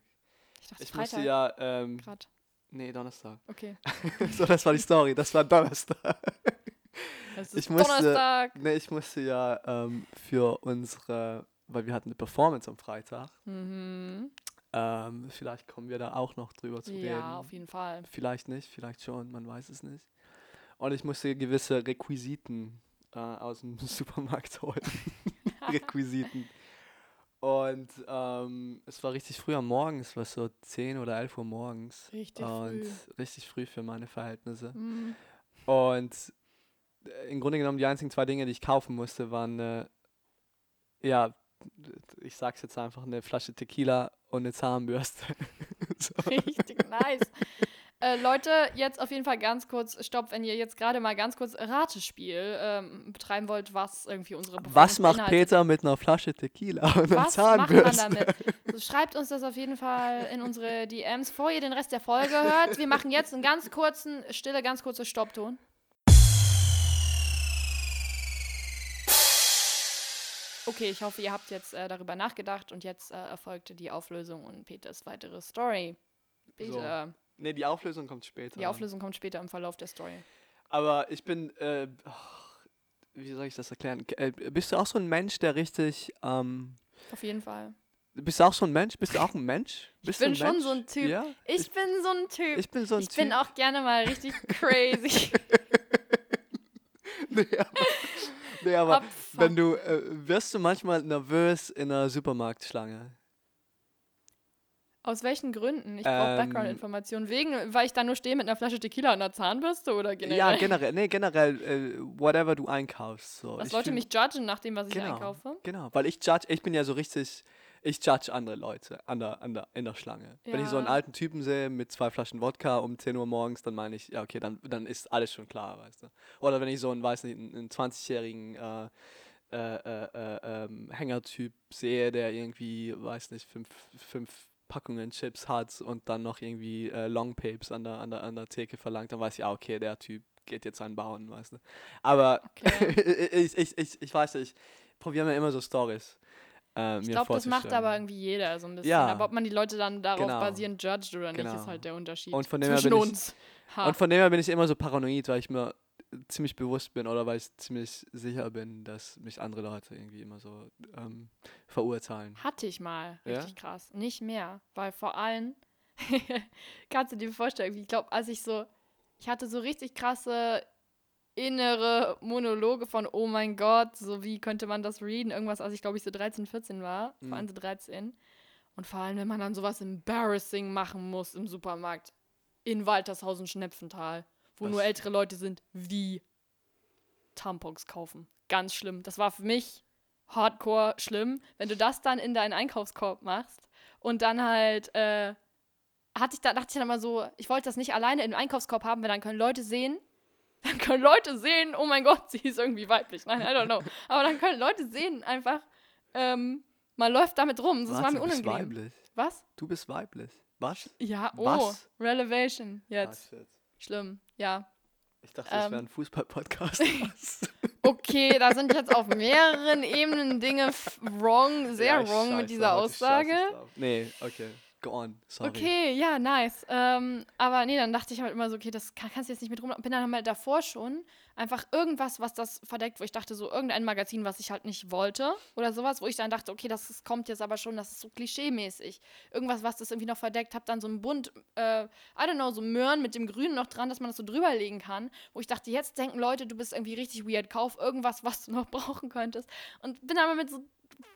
Ich dachte, Ich Freitag. musste ja, ähm, Grad. Nee, Donnerstag. Okay. so, das war die Story, das war Donnerstag. Es Ich musste- Donnerstag. Nee, ich musste ja ähm, für unsere, weil wir hatten eine Performance am Freitag. Mhm. Ähm, vielleicht kommen wir da auch noch drüber zu reden. Ja, auf jeden Fall. Vielleicht nicht, vielleicht schon, man weiß es nicht. Und ich musste gewisse Requisiten äh, aus dem Supermarkt holen. Requisiten. Und ähm, es war richtig früh am Morgen, es war so 10 oder 11 Uhr morgens. Richtig und früh. richtig früh für meine Verhältnisse. Mhm. Und äh, im Grunde genommen die einzigen zwei Dinge, die ich kaufen musste, waren, äh, ja, ich sag's jetzt einfach, eine Flasche Tequila und eine Zahnbürste. so. Richtig nice. Äh, Leute, jetzt auf jeden Fall ganz kurz, stopp, wenn ihr jetzt gerade mal ganz kurz Ratespiel ähm, betreiben wollt, was irgendwie unsere Was Performance macht beinhaltet. Peter mit einer Flasche Tequila und einer Was macht man damit? Schreibt uns das auf jeden Fall in unsere DMs, bevor ihr den Rest der Folge hört. Wir machen jetzt einen ganz kurzen, stille, ganz kurze Stoppton. Okay, ich hoffe, ihr habt jetzt äh, darüber nachgedacht und jetzt äh, erfolgte die Auflösung und Peters weitere Story. Peter, Nee, die Auflösung kommt später. die Auflösung kommt später im Verlauf der Story. Aber ich bin, äh, ach, wie soll ich das erklären? Äh, bist du auch so ein Mensch, der richtig, ähm, Auf jeden Fall. bist du auch so ein Mensch? Bist du auch ein Mensch? Bist du bin schon Mensch? so ein Typ. Ja? Ich, bin so ein Typ. Ich bin so ein ich Typ. bin auch gerne mal richtig crazy. nee, aber, nee, aber wenn du, äh, wirst du manchmal nervös in einer Supermarktschlange? Aus welchen Gründen? Ich brauche Ähm, Background-Informationen. Wegen, weil ich da nur stehe mit einer Flasche Tequila und einer Zahnbürste oder generell? Ja, generell, nee, generell, äh, whatever du einkaufst. So. Was Ich Leute mich judgen nach dem, was ich Genau. einkaufe? Genau, weil ich judge, ich bin ja so richtig, ich judge andere Leute an der, an der, in der Schlange. Wenn ich so einen Ja. alten Typen sehe mit zwei Flaschen Wodka um 10 Uhr morgens, dann meine ich, ja, okay, dann, dann ist alles schon klar, weißt du. Oder wenn ich so einen, weiß nicht, einen, einen 20-jährigen äh, äh, äh, äh, ähm, Hängertyp sehe, der irgendwie, weiß nicht, fünf, fünf Packungen Chips hat und dann noch irgendwie äh, Long Papes an der, an, der, an der Theke verlangt, dann weiß ich, ah, okay, der Typ geht jetzt einen bauen, weißt du. Aber Okay. ich, ich, ich, ich weiß nicht, ich probiere mir immer so Stories. Äh, Ich glaube, das macht aber irgendwie jeder so ein bisschen. Ja. Aber ob man die Leute dann darauf Genau. basierend judgt oder nicht, Genau. ist halt der Unterschied. Und von dem her zwischen bin ich- uns. Ha. Und von dem her bin ich immer so paranoid, weil ich mir ziemlich bewusst bin oder weil ich ziemlich sicher bin, dass mich andere Leute irgendwie immer so ähm, verurteilen. Hatte ich mal. Ja? Richtig krass. Nicht mehr. Weil vor allem, kannst du dir vorstellen, ich glaube, als ich so, ich hatte so richtig krasse innere Monologe von, oh mein Gott, so wie könnte man das readen? Irgendwas, als ich glaube ich so 13, 14 war, Mhm. vor allem so 13. Und vor allem, wenn man dann sowas embarrassing machen muss im Supermarkt. In Waltershausen, Schnepfental, wo Was? nur ältere Leute sind, wie Tampons kaufen. Ganz schlimm. Das war für mich hardcore schlimm, wenn du das dann in deinen Einkaufskorb machst und dann halt, äh, hatte ich da, dachte ich dann immer so, ich wollte das nicht alleine im Einkaufskorb haben, weil dann können Leute sehen, dann können Leute sehen, oh mein Gott, sie ist irgendwie weiblich. Nein, I don't know. Aber dann können Leute sehen einfach, ähm, man läuft damit rum. Das war Warte, mir du bist unangenehm. weiblich. Was? Du bist weiblich. Was? Ja, oh, Was? Relevation. Jetzt. Ah, shit. Schlimm. Ja. Ich dachte, das Ähm. wäre ein Fußball-Podcast. Was? Okay, da sind jetzt auf mehreren Ebenen Dinge wrong, sehr Ja, wrong mit dieser Aussage. Nee, okay. Go on. Sorry. Okay, ja, nice. Ähm, aber nee, dann dachte ich halt immer so, okay, das kann, kannst du jetzt nicht mit rum. Bin dann halt davor schon einfach irgendwas, was das verdeckt, wo ich dachte, so irgendein Magazin, was ich halt nicht wollte oder sowas, wo ich dann dachte, okay, das ist, kommt jetzt aber schon, das ist so klischee-mäßig. Irgendwas, was das irgendwie noch verdeckt, hab dann so ein Bund, äh, I don't know, so Möhren mit dem Grünen noch dran, dass man das so drüberlegen kann, wo ich dachte, jetzt denken Leute, du bist irgendwie richtig weird, kauf irgendwas, was du noch brauchen könntest. Und bin aber mit so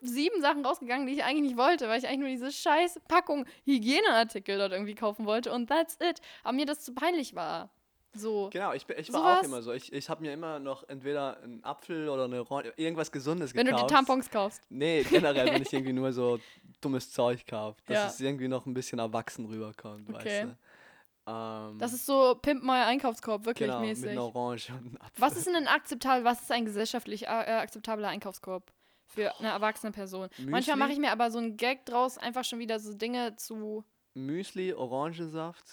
sieben Sachen rausgegangen, die ich eigentlich nicht wollte, weil ich eigentlich nur diese scheiß Packung Hygieneartikel dort irgendwie kaufen wollte und that's it. Aber mir das zu peinlich war. So. Genau, ich, ich war Sowas. auch immer so. Ich, ich habe mir immer noch entweder einen Apfel oder eine Ron irgendwas Gesundes Wenn du gekauft. die Tampons kaufst. Nee, generell, wenn ich irgendwie nur so dummes Zeug kaufe, dass Ja. es irgendwie noch ein bisschen erwachsen rüberkommt, Okay. weißt Ähm, Das ist so Pimp My Einkaufskorb, wirklich genau, mit mäßig. einer Orange und einem Apfel. Was ist denn ein akzeptabel, was ist ein gesellschaftlich äh, akzeptabler Einkaufskorb für eine erwachsene Person? Manchmal mache ich mir aber so einen Gag draus, einfach schon wieder so Dinge zu. Müsli, Orangensaft,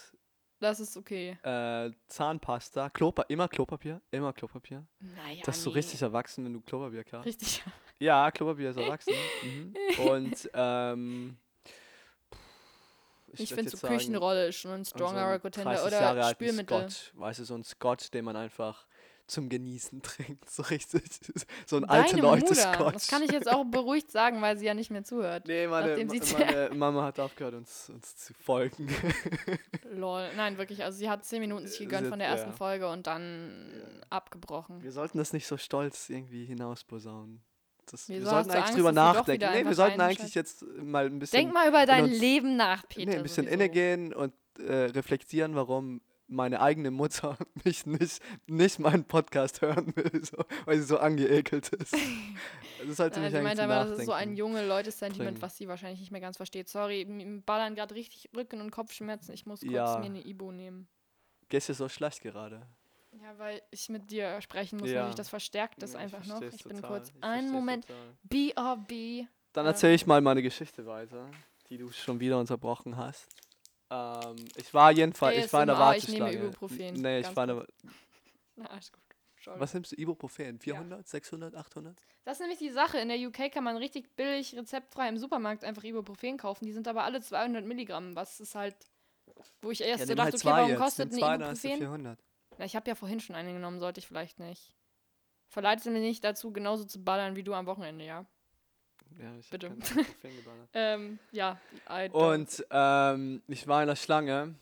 Das ist okay. äh, Zahnpasta, Klopa immer Klopapier, immer Klopapier. Naja. das ist so nee. richtig erwachsen, wenn du Klopapier kaufst. Richtig. Ja, Klopapier ist erwachsen. mhm. Und ähm, Ich, würd finde so Küchenrolle ist schon ein so strongerer einen Contender 30 oder Jahre Spülmittel. Scotch, weißt du, so ein Scotch, den man einfach zum Genießen trinkt, so richtig, so ein alte Leute Scotch. das kann ich jetzt auch beruhigt sagen, weil sie ja nicht mehr zuhört. Nee, meine, meine Mama hat aufgehört, uns, uns zu folgen. Lol. Nein, wirklich. Also sie hat zehn Minuten sich gegönnt Sie von der ersten ja. Folge und dann abgebrochen. Wir sollten das nicht so stolz irgendwie hinausposaunen. Das, wir sollten eigentlich Angst, drüber nachdenken. Nee, wir sollten eigentlich jetzt mal ein bisschen, Denk mal über dein uns- Leben nach, Peter. nee, ein bisschen innegehen und äh, reflektieren, warum meine eigene Mutter mich nicht, nicht meinen Podcast hören will, so, weil sie so angeekelt ist. Das sollte Ja, mich eigentlich meint zum aber, das ist so ein junge Leute-Sentiment, was sie wahrscheinlich nicht mehr ganz versteht. Sorry, mir ballern gerade richtig Rücken- und Kopfschmerzen. Ich muss kurz Ja. mir eine Ibo nehmen. Geht's dir so schlecht gerade? Ja, weil ich mit dir sprechen muss Ja. und sich das verstärkt das einfach noch. Ich bin total, kurz ich einen Moment. BRB. Dann erzähle ich mal meine Geschichte weiter, die du schon wieder unterbrochen hast. Ähm, ich war jedenfalls, ich war in der ASMR, ich nehme Warteschlange. Ibuprofen, Nee, ich war in der, Na, gut. Was nimmst du? Ibuprofen? 400, 600, 800? Das ist nämlich die Sache. In der UK kann man richtig billig, rezeptfrei im Supermarkt einfach Ibuprofen kaufen. Die sind aber alle 200 Milligramm, was ist halt, wo ich erst so nimm dachte, halt okay, warum jetzt. kostet Nimm ein zwei, dann hast du Ibuprofen? 400. Na, ich habe ja vorhin schon eine genommen, sollte ich vielleicht nicht. Verleitet mich nicht dazu, genauso zu ballern wie du am Wochenende, ja. Ja, ich Bitte. Ähm, ja. I don't- Und ähm, ich war in der Schlange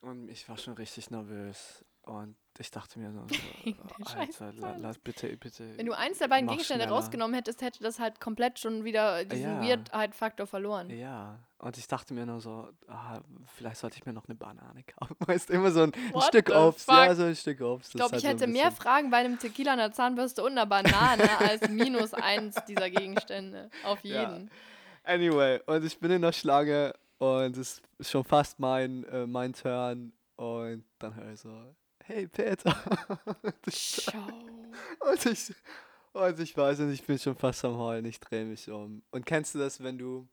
und ich war schon richtig nervös. Und ich dachte mir so, Alter, la, lass bitte, bitte. Wenn du eins der beiden Gegenstände schneller. rausgenommen hättest, hätte das halt komplett schon wieder diesen Ja. Weirdheit-Faktor verloren. Ja, und ich dachte mir nur so, ah, vielleicht sollte ich mir noch eine Banane kaufen. Weißt immer so ein, ein Stück Obst. Ja, fuck? so ein Stück Obst. Ich glaube, ich hätte mehr Fragen bei einem Tequila, einer Zahnbürste und einer Banane als minus eins dieser Gegenstände. Auf Ja. jeden. Anyway, und ich bin in der Schlange und es ist schon fast mein, äh, mein Turn. Und dann höre ich so, hey Peter. Schau. und, ich, und ich weiß nicht, ich bin schon fast am Heulen, ich drehe mich um. Und kennst du das, wenn du,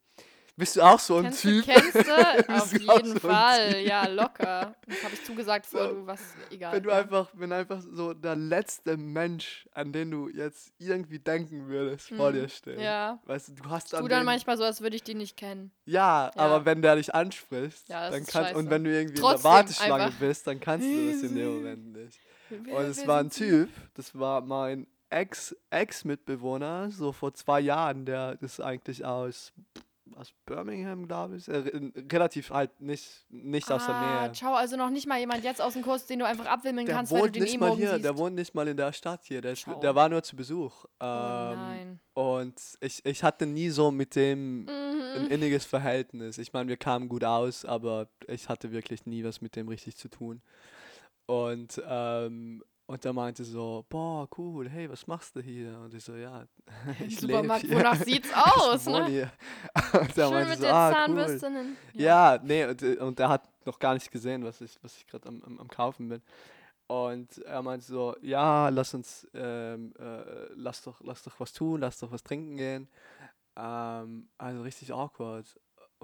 bist du auch so ein Kennst Typ? du, kennst du? Auf jeden so Fall. Ja, locker. Das habe ich zugesagt, vor So, du was, egal. Wenn du ja. einfach, wenn einfach so der letzte Mensch, an den du jetzt irgendwie denken würdest, vor Mhm. dir steht. Ja. Weißt du, du hast Tu an dann manchmal so, als würde ich die nicht kennen. Ja, Ja. aber wenn der dich anspricht, Ja, dann kannst und wenn du irgendwie in Trotzdem der Warteschlange einfach. bist, dann kannst du das in dem Moment nicht. Und es war ein Typ, das war mein Ex Ex-Mitbewohner, so vor zwei Jahren, der ist eigentlich aus, aus Birmingham, glaube ich, äh, re- relativ halt nicht, nicht aus der Ah, Nähe. ciao, also noch nicht mal jemand jetzt aus dem Kurs, den du einfach abwimmeln Der kannst, weil du wohnt den nicht eh mal hier, siehst. der wohnt nicht mal in der Stadt hier, der, ist, der war nur zu Besuch. oh Ähm, nein. und ich, ich hatte nie so mit dem ein Mhm. inniges Verhältnis. Ich meine, wir kamen gut aus, aber ich hatte wirklich nie was mit dem richtig zu tun. Und, ähm, und er meinte so, boah, cool, hey, was machst du hier? Und ich so, ja, ich lebe Supermarkt, hier. wonach sieht's aus, ne? Und er Schön meinte mit so, der ah, cool. Zahnbürstinnen. Ja, nee, und, äh, und er hat noch gar nicht gesehen, was ich, was ich gerade am, am, am Kaufen bin. Und er meinte so, ja, lass uns, ähm, äh, lass doch, lass doch was tun, lass doch was trinken gehen. Ähm, also richtig awkward.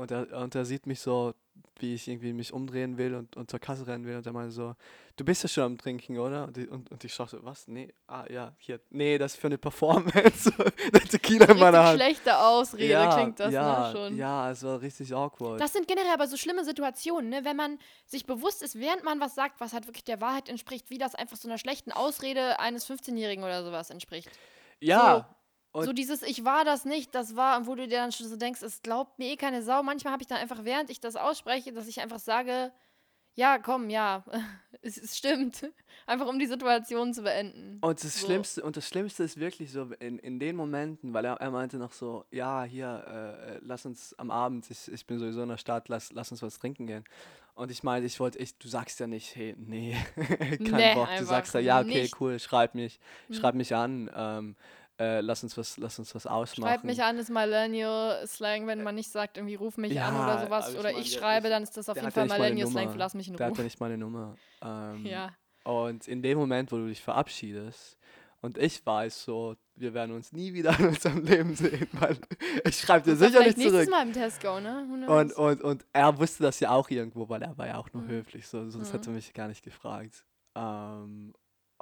Und er, und er sieht mich so, wie ich irgendwie mich umdrehen will und, und zur Kasse rennen will. Und er meinte so, du bist ja schon am Trinken, oder? Und, ich- und, und ich schaue so, was? Nee, ah ja, hier, nee, das ist für eine Performance. Der Tequila in meiner Hand. schlechte Ausrede ja, klingt das, ja, ne, schon. Ja, es war richtig awkward. Das sind generell aber so schlimme Situationen, ne? wenn man sich bewusst ist, während man was sagt, was halt wirklich der Wahrheit entspricht, wie das einfach so einer schlechten Ausrede eines 15-Jährigen oder sowas entspricht. ja, Und- so dieses Ich war das nicht, das war, wo du dir dann schon so denkst, es glaubt mir eh keine Sau. Manchmal habe ich dann einfach, während ich das ausspreche, dass ich einfach sage, ja, komm, ja, es, es stimmt. Einfach um die Situation zu beenden. Und das So. Schlimmste, und das Schlimmste ist wirklich so in, in den Momenten, weil er, er meinte noch so, ja, hier, äh, äh, lass uns am Abend, ich, ich bin sowieso in der Stadt, lass, lass uns was trinken gehen. Und ich meinte, ich wollte, ich, du sagst ja nicht, hey, nee, kein Nee, Bock. Du sagst ja, ja, okay, nicht. cool, schreib mich, Mhm. schreib mich an. Ähm, äh, lass uns was, lass uns was ausmachen. Schreibt mich an, ist Millennial-Slang, wenn man nicht sagt, irgendwie ruf mich an oder Ja, sowas. aber ich oder mein, ich schreibe, dann ist das auf jeden hat ja Fall nicht meine Millennial-Slang, Nummer. verlass mich in Der hatte Ruhe. nicht meine Nummer. Ähm, Ja. Und in dem Moment, wo du dich verabschiedest und ich weiß so, wir werden uns nie wieder in unserem Leben sehen, weil ich schreibe dir Oder sicher nicht zurück. Mal im Tesco, ne? Und, und, und er wusste das ja auch irgendwo, weil er war ja auch nur Mhm. höflich, so, sonst Mhm. hätte er mich gar nicht gefragt. Ähm,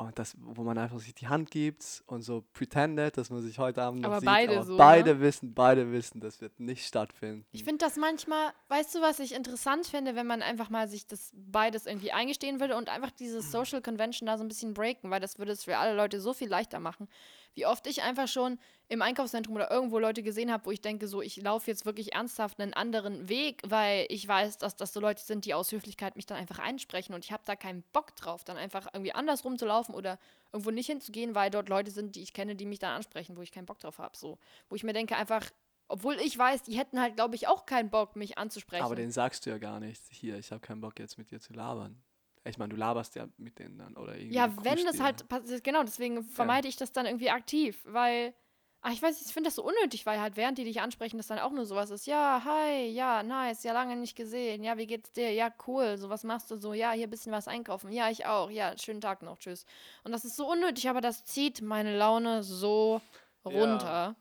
und das, wo man einfach sich die Hand gibt und so pretendet, dass man sich heute Abend noch Aber sieht. beide aber so, ne? beide wissen, beide wissen, das wird nicht stattfinden. Ich finde das manchmal, weißt du, was ich interessant finde, wenn man einfach mal sich das beides irgendwie eingestehen würde und einfach diese Social Convention da so ein bisschen breaken, weil das würde es für alle Leute so viel leichter machen. Wie oft ich einfach schon im Einkaufszentrum oder irgendwo Leute gesehen habe, wo ich denke, so, ich laufe jetzt wirklich ernsthaft einen anderen Weg, weil ich weiß, dass das so Leute sind, die aus Höflichkeit mich dann einfach einsprechen und ich habe da keinen Bock drauf, dann einfach irgendwie andersrum zu laufen oder irgendwo nicht hinzugehen, weil dort Leute sind, die ich kenne, die mich dann ansprechen, wo ich keinen Bock drauf habe. So. Wo ich mir denke, einfach, obwohl ich weiß, die hätten halt, glaube ich, auch keinen Bock, mich anzusprechen. Aber den sagst du ja gar nicht. Hier, ich habe keinen Bock jetzt mit dir zu labern. Ich meine, du laberst ja mit denen dann oder irgendwie. ja, wenn das ja. halt passiert, genau, deswegen vermeide ich das dann irgendwie aktiv, weil, ach, ich weiß, nicht, ich finde das so unnötig, weil halt während die dich ansprechen, das dann auch nur sowas ist, ja, hi, ja, nice, ja, lange nicht gesehen, ja, wie geht's dir, ja, cool, so, was machst du so, ja, hier ein bisschen was einkaufen, ja, ich auch, ja, schönen Tag noch, tschüss. Und das ist so unnötig, aber das zieht meine Laune so Ja.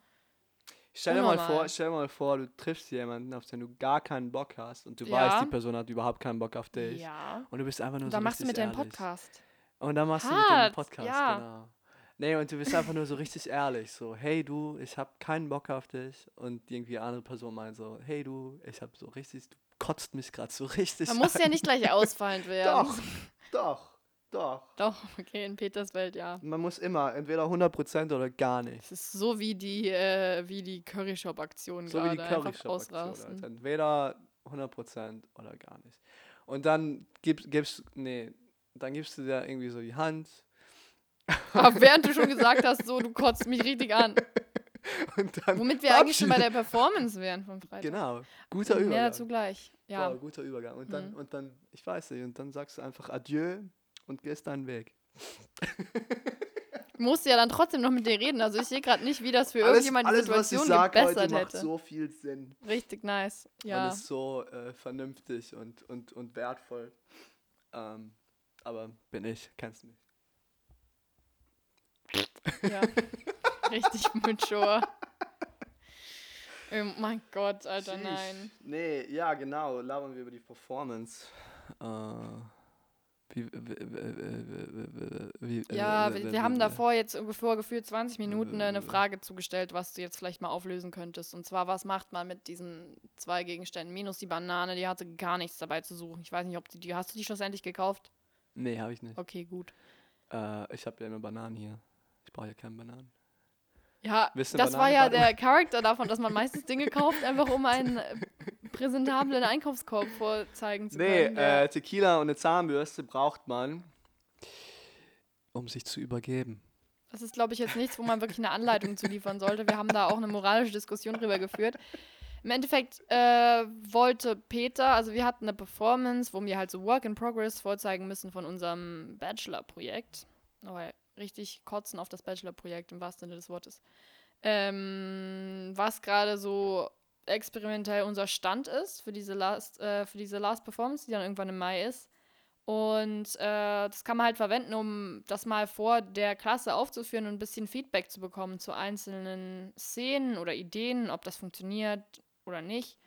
Stell dir mal vor, stell dir mal vor, du triffst jemanden, auf den du gar keinen Bock hast und du Ja. weißt, die Person hat überhaupt keinen Bock auf dich. Ja. Und du bist einfach nur Und so dann machst du mit deinem ehrlich. Podcast. Und dann machst du mit dem Hart, Podcast, ja. genau. Nee, und du bist einfach nur so richtig ehrlich, so, hey du, ich habe keinen Bock auf dich. Und irgendwie eine andere Person meint so, hey du, ich habe so richtig, du kotzt mich gerade so richtig Man muss ja an. nicht gleich ausfallend werden. Doch, doch, doch. Doch, okay, in Peters Welt, ja. Man muss immer entweder 100% oder gar nicht. Es ist so wie die, äh, wie die Curry Shop Aktion So wie die gerade. Curry Einfach Shop Aktion. ausrasten. Alter. Entweder 100% oder gar nicht. Und dann gibst, gibst, nee, dann gibst du dir irgendwie so die Hand. Aber während du schon gesagt hast, so, du kotzt mich richtig an. Womit wir eigentlich schon bei der Performance wären von Freitag. Genau, guter Mehr Übergang. dazu gleich. Ja. Boah, guter Übergang. Und dann, Mhm. und dann, ich weiß nicht, und dann sagst du einfach Adieu und gehst deinen Weg. Ich musste ja dann trotzdem noch mit dir reden. Also ich sehe gerade nicht, wie das für Alles, irgendjemand die alles was ich Situation sag heute, gebessert macht hätte. so viel Sinn. Richtig nice. Ja. Alles so äh, vernünftig und, und, und wertvoll. Ähm, aber bin ich, kennst du mich. ja. Richtig mature. Oh mein Gott, Alter, Sheesh. nein. Nee, ja, genau. Labern wir über die Performance. Äh, wie, wie, wie, Ja, äh, wir, wir haben davor jetzt ungefähr gefühlt 20 Minuten eine Frage zugestellt, was du jetzt vielleicht mal auflösen könntest. Und zwar, was macht man mit diesen zwei Gegenständen? Minus die Banane, die hatte gar nichts dabei zu suchen. Ich weiß nicht, ob die, die hast du die schlussendlich gekauft? Nee, habe ich nicht. Okay, gut. Äh, ich habe ja immer Bananen hier. Ich brauche ja keine Bananen. Ja, das eine war Banane, ja der Charakter davon, dass man meistens Dinge kauft, einfach um einen äh, präsentablen Einkaufskorb vorzeigen zu Nee, können. der- äh, Tequila und eine Zahnbürste braucht man, um sich zu übergeben. Das ist, glaube ich, jetzt nichts, wo man wirklich eine Anleitung zu liefern sollte. Wir haben da auch eine moralische Diskussion drüber geführt. Im Endeffekt äh, wollte Peter, also wir hatten eine Performance, wo wir halt so Work in Progress vorzeigen müssen von unserem Bachelor-Projekt. Aber richtig kotzen auf das Bachelor-Projekt im wahrsten Sinne des Wortes. Ähm, was gerade so experimentell unser Stand ist für diese Last, äh, für diese Last Performance, die dann irgendwann im Mai ist. Und äh, das kann man halt verwenden, um das mal vor der Klasse aufzuführen und ein bisschen Feedback zu bekommen zu einzelnen Szenen oder Ideen, ob das funktioniert oder nicht.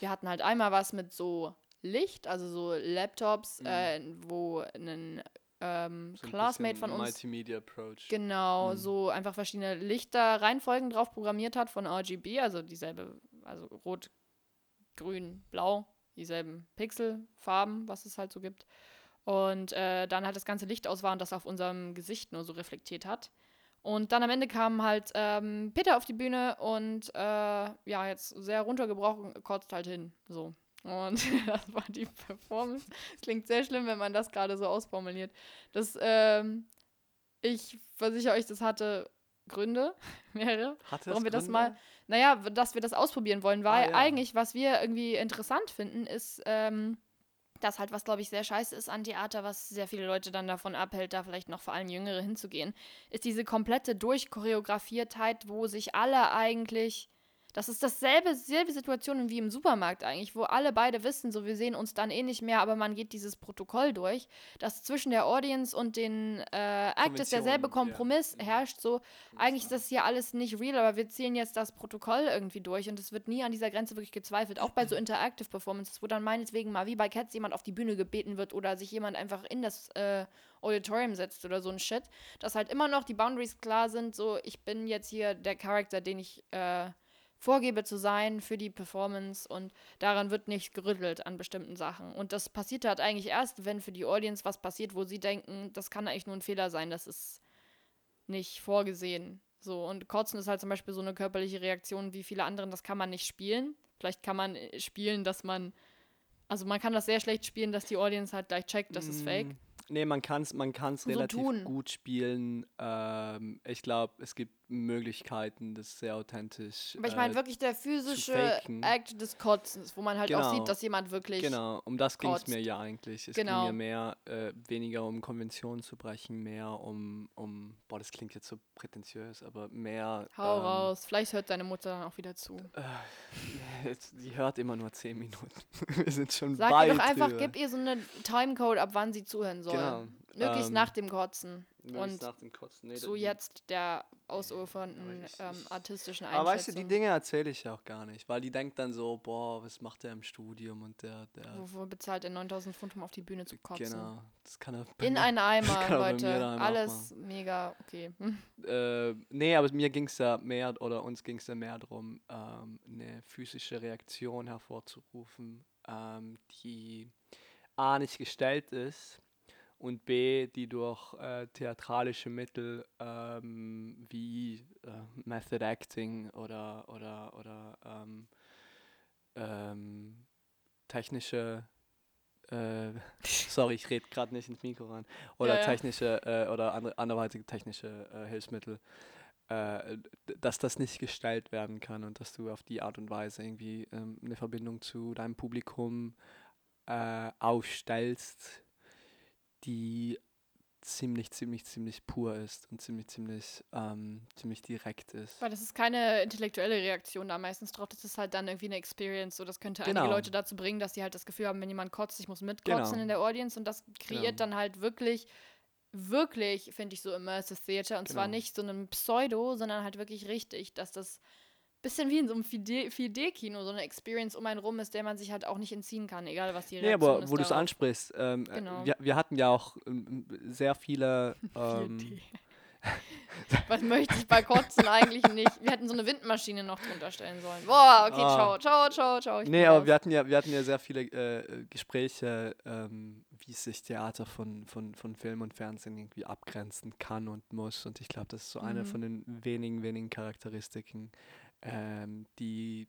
Wir hatten halt einmal was mit so Licht, also so Laptops, Mhm. äh, wo ein ähm, So ein Classmate von uns Multimedia Approach. genau Mhm. so einfach verschiedene Lichterreihenfolgen drauf programmiert hat von RGB, also dieselbe, also rot, grün, blau, dieselben Pixelfarben, was es halt so gibt. Und äh, dann halt das ganze Licht aus war und das auf unserem Gesicht nur so reflektiert hat. Und dann am Ende kam halt ähm, Peter auf die Bühne und äh, ja, jetzt sehr runtergebrochen, kotzt halt hin. So. Und das war die Performance. Es klingt sehr schlimm, wenn man das gerade so ausformuliert. Das, ähm, ich versichere euch, das hatte Gründe, mehrere. Hatte Warum es wir das Gründe? mal, naja, dass wir das ausprobieren wollen, weil Ah, ja. eigentlich, was wir irgendwie interessant finden, ist, ähm, Das halt, was glaube ich sehr scheiße ist an Theater, was sehr viele Leute dann davon abhält, da vielleicht noch vor allem Jüngere hinzugehen, ist diese komplette Durchchoreografiertheit, wo sich alle eigentlich das ist dasselbe, selbe Situation wie im Supermarkt eigentlich, wo alle beide wissen, so wir sehen uns dann eh nicht mehr, aber man geht dieses Protokoll durch, dass zwischen der Audience und den äh, Actors derselbe Kompromiss ja. herrscht. So, eigentlich ist das hier alles nicht real, aber wir ziehen jetzt das Protokoll irgendwie durch und es wird nie an dieser Grenze wirklich gezweifelt. Auch bei so Interactive Performances, wo dann meinetwegen mal wie bei Cats jemand auf die Bühne gebeten wird oder sich jemand einfach in das äh, Auditorium setzt oder so ein Shit, dass halt immer noch die Boundaries klar sind, so ich bin jetzt hier der Charakter, den ich äh, vorgebe zu sein für die Performance und daran wird nicht gerüttelt an bestimmten Sachen. Und das passiert halt eigentlich erst, wenn für die Audience was passiert, wo sie denken, das kann eigentlich nur ein Fehler sein, das ist nicht vorgesehen. So, und Kotzen ist halt zum Beispiel so eine körperliche Reaktion wie viele anderen, das kann man nicht spielen. Vielleicht kann man äh, spielen, dass man, also man kann das sehr schlecht spielen, dass die Audience halt gleich checkt, das ist fake. Mm, Nee, man kann es man kann's So relativ tun. gut spielen. Ähm, ich glaube, es gibt Möglichkeiten, das sehr authentisch. Aber ich meine äh, wirklich der physische. Act des Kotzens, wo man halt auch Genau. sieht, dass jemand wirklich. Genau, um das ging es mir ja eigentlich. Es Genau. ging mir mehr, äh, weniger um Konventionen zu brechen, mehr um, um, boah, das klingt jetzt so prätentiös, aber mehr. Hau ähm, raus. Vielleicht hört deine Mutter dann auch wieder zu. Äh, jetzt, die hört immer nur 10 Minuten. Wir sind schon Sag weit ihr doch einfach, drüber. gib ihr so eine Timecode, ab wann sie zuhören soll. Genau. Möglichst ähm, nach dem Kotzen. möglichst und nach dem Kotzen. Nee, So jetzt der ausufernden ähm, artistischen Einschätzung. Aber weißt du, die Dinge erzähle ich ja auch gar nicht, weil die denkt dann so, boah, was macht der im Studium und der, der, Wofür bezahlt er 9000 Pfund, um auf die Bühne zu kotzen? genau, das kann er In einen Eimer, er Leute. Alles mega okay. Äh, nee, aber mir ging es ja mehr, oder uns ging es ja mehr darum, ähm, eine physische Reaktion hervorzurufen, ähm, die A nicht gestellt ist und B, die durch äh, theatralische Mittel ähm, wie äh, Method Acting oder, oder, oder ähm, ähm, technische äh, sorry, ich rede gerade nicht ins Mikro ran. Oder Ja, ja. technische äh, oder andere, anderweitige technische äh, Hilfsmittel, äh, dass das nicht gestellt werden kann und dass du auf die Art und Weise irgendwie ähm, eine Verbindung zu deinem Publikum aufstellst, die ziemlich, ziemlich, ziemlich pur ist und ziemlich, ziemlich, ähm, ziemlich direkt ist. Weil das ist keine intellektuelle Reaktion da meistens drauf. Das ist halt dann irgendwie eine Experience. So, das könnte Genau. einige Leute dazu bringen, dass sie halt das Gefühl haben, wenn jemand kotzt, ich muss mitkotzen Genau. in der Audience. Und das kreiert Genau. dann halt wirklich, wirklich, finde ich, so Immersive Theater. Und zwar Genau. nicht so einem Pseudo, sondern halt wirklich richtig, dass das bisschen wie in so einem 4D-Kino, so eine Experience um einen rum ist, der man sich halt auch nicht entziehen kann, egal was die Nee, Reaktion aber ist. wo du es ansprichst, ähm, äh, Genau. wir, wir hatten ja auch ähm, sehr viele. Ähm, 4D. Was möchte ich bei Kotzen eigentlich nicht? Wir hätten so eine Windmaschine noch drunter stellen sollen. Boah, okay, Ah. ciao, ciao, ciao, ciao. ich Nee, aber raus. wir hatten ja, wir hatten ja sehr viele äh, Gespräche, ähm, wie sich Theater von, von, von Film und Fernsehen irgendwie abgrenzen kann und muss. Und ich glaube, das ist so eine Mhm. von den wenigen, wenigen Charakteristiken, ähm, die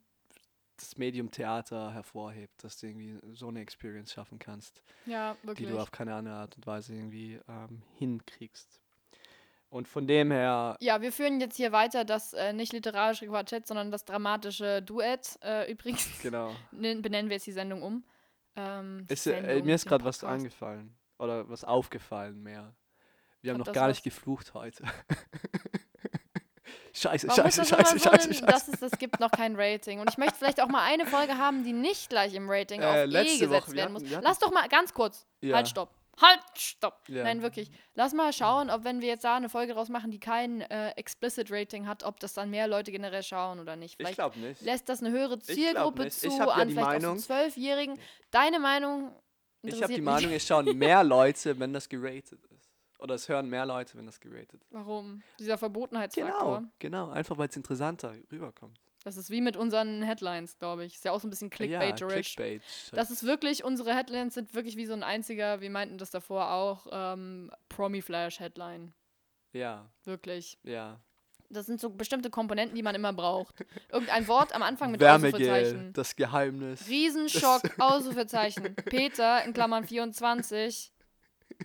das Medium Theater hervorhebt, dass du irgendwie so eine Experience schaffen kannst, Ja, die du auf keine andere Art und Weise irgendwie ähm, hinkriegst. Und von dem her, Ja, wir führen jetzt hier weiter das äh, nicht literarische Quartett, sondern das dramatische Duett. Äh, übrigens genau. nen- benennen wir jetzt die Sendung um. Ähm, die Ist, äh, Sendung, mir ist gerade was angefallen. Oder was aufgefallen mehr. Wir haben noch gar nicht was- geflucht heute. scheiße, muss scheiße, das scheiße, so, scheiße, scheiße. das ist, es gibt noch kein Rating. Und ich möchte vielleicht auch mal eine Folge haben, die nicht gleich im Rating Äh, auf E gesetzt Woche, werden muss. hatten- Lass doch mal ganz kurz. Ja. Halt, stopp. Halt, stopp. Ja. Nein, wirklich. Lass mal schauen, ob wenn wir jetzt da eine Folge draus machen, die kein äh, explicit Rating hat, ob das dann mehr Leute generell schauen oder nicht. Ich Vielleicht glaube nicht. lässt das eine höhere Zielgruppe zu, Ich ja an vielleicht Meinung- auch Zwölfjährigen. Deine Meinung Ich habe die. Meinung, es schauen mehr Leute, wenn das geratet ist. Oder es hören mehr Leute, wenn das geratet ist. Warum? Dieser Verbotenheitsfaktor. Genau, genau. Einfach weil es interessanter rüberkommt. Das ist wie mit unseren Headlines, glaube ich. Ist ja auch so ein bisschen ja, clickbaiterisch. Clickbait. Das ist wirklich, unsere Headlines sind wirklich wie so ein einziger, wir meinten das davor auch, ähm, Promi-Flash-Headline. ja, Wirklich. ja. Das sind so bestimmte Komponenten, die man immer braucht. Irgendein Wort am Anfang mit Wärmegel, Ausrufezeichen. das Geheimnis. Riesenschock, Ausrufezeichen. Peter, in Klammern 24,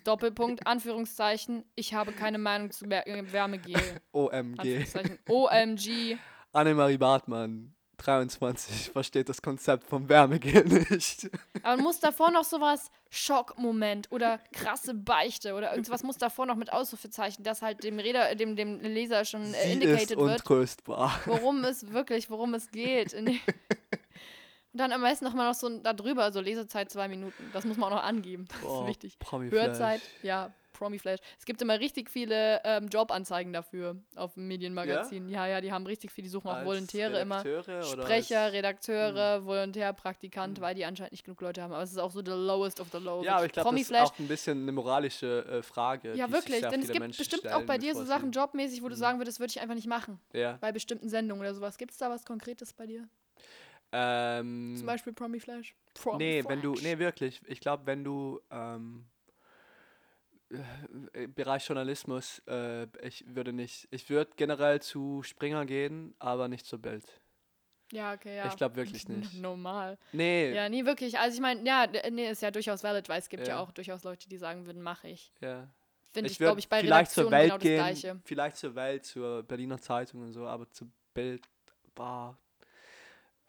Doppelpunkt, Anführungszeichen, ich habe keine Meinung zu äh, Wärmegel. OMG. OMG. Annemarie Bartmann 2023 versteht das Konzept vom Wärmegel nicht. Aber muss davor noch sowas, Schockmoment oder krasse Beichte oder irgendwas muss davor noch mit Ausrufezeichen, dass halt dem Räder, dem, dem Leser schon äh, Sie ist indicated wird, untröstbar. worum es wirklich, worum es geht. Und dann am besten noch mal noch so da drüber, so Lesezeit zwei Minuten. Das muss man auch noch angeben. Das Boah, ist wichtig. Promi-Flash. Hörzeit, ja, Promi-Flash. Es gibt immer richtig viele ähm, Jobanzeigen dafür auf dem Medienmagazin. Ja? ja, die haben richtig viel, die suchen auch Als Volontäre immer. Redakteure oder Sprecher, als- Redakteure, Volontär, Praktikant, weil die anscheinend nicht genug Leute haben. Aber es ist auch so the lowest of the low. Ja, aber ich glaube, das ist auch ein bisschen eine moralische äh, Frage. Ja, wirklich. Denn es gibt Menschen bestimmt stellen, auch bei dir so Sachen jobmäßig, wo du Mhm. sagen würdest, würde ich einfach nicht machen. Ja. Bei bestimmten Sendungen oder sowas. Gibt es da was Konkretes bei dir? Ähm, Zum Beispiel Promi-Flash? Promi Nee, wenn du, nee, wirklich. Ich glaube, wenn du ähm, äh, Bereich Journalismus, äh, ich würde nicht, ich würde generell zu Springer gehen, aber nicht zur Bild. Ja, okay, ja. Ich glaube wirklich nicht. Normal. Nee, Ja, nie wirklich. Also ich meine, ja, nee, ist ja durchaus valid, weil es gibt ja, Ja. auch durchaus Leute, die sagen würden, mache ich. ja. Finde ich, würd glaube ich, bei vielleicht zur Redaktionen Welt genau das gehen, Gleiche. vielleicht zur Welt, zur Berliner Zeitung und so, aber zur Bild, bah,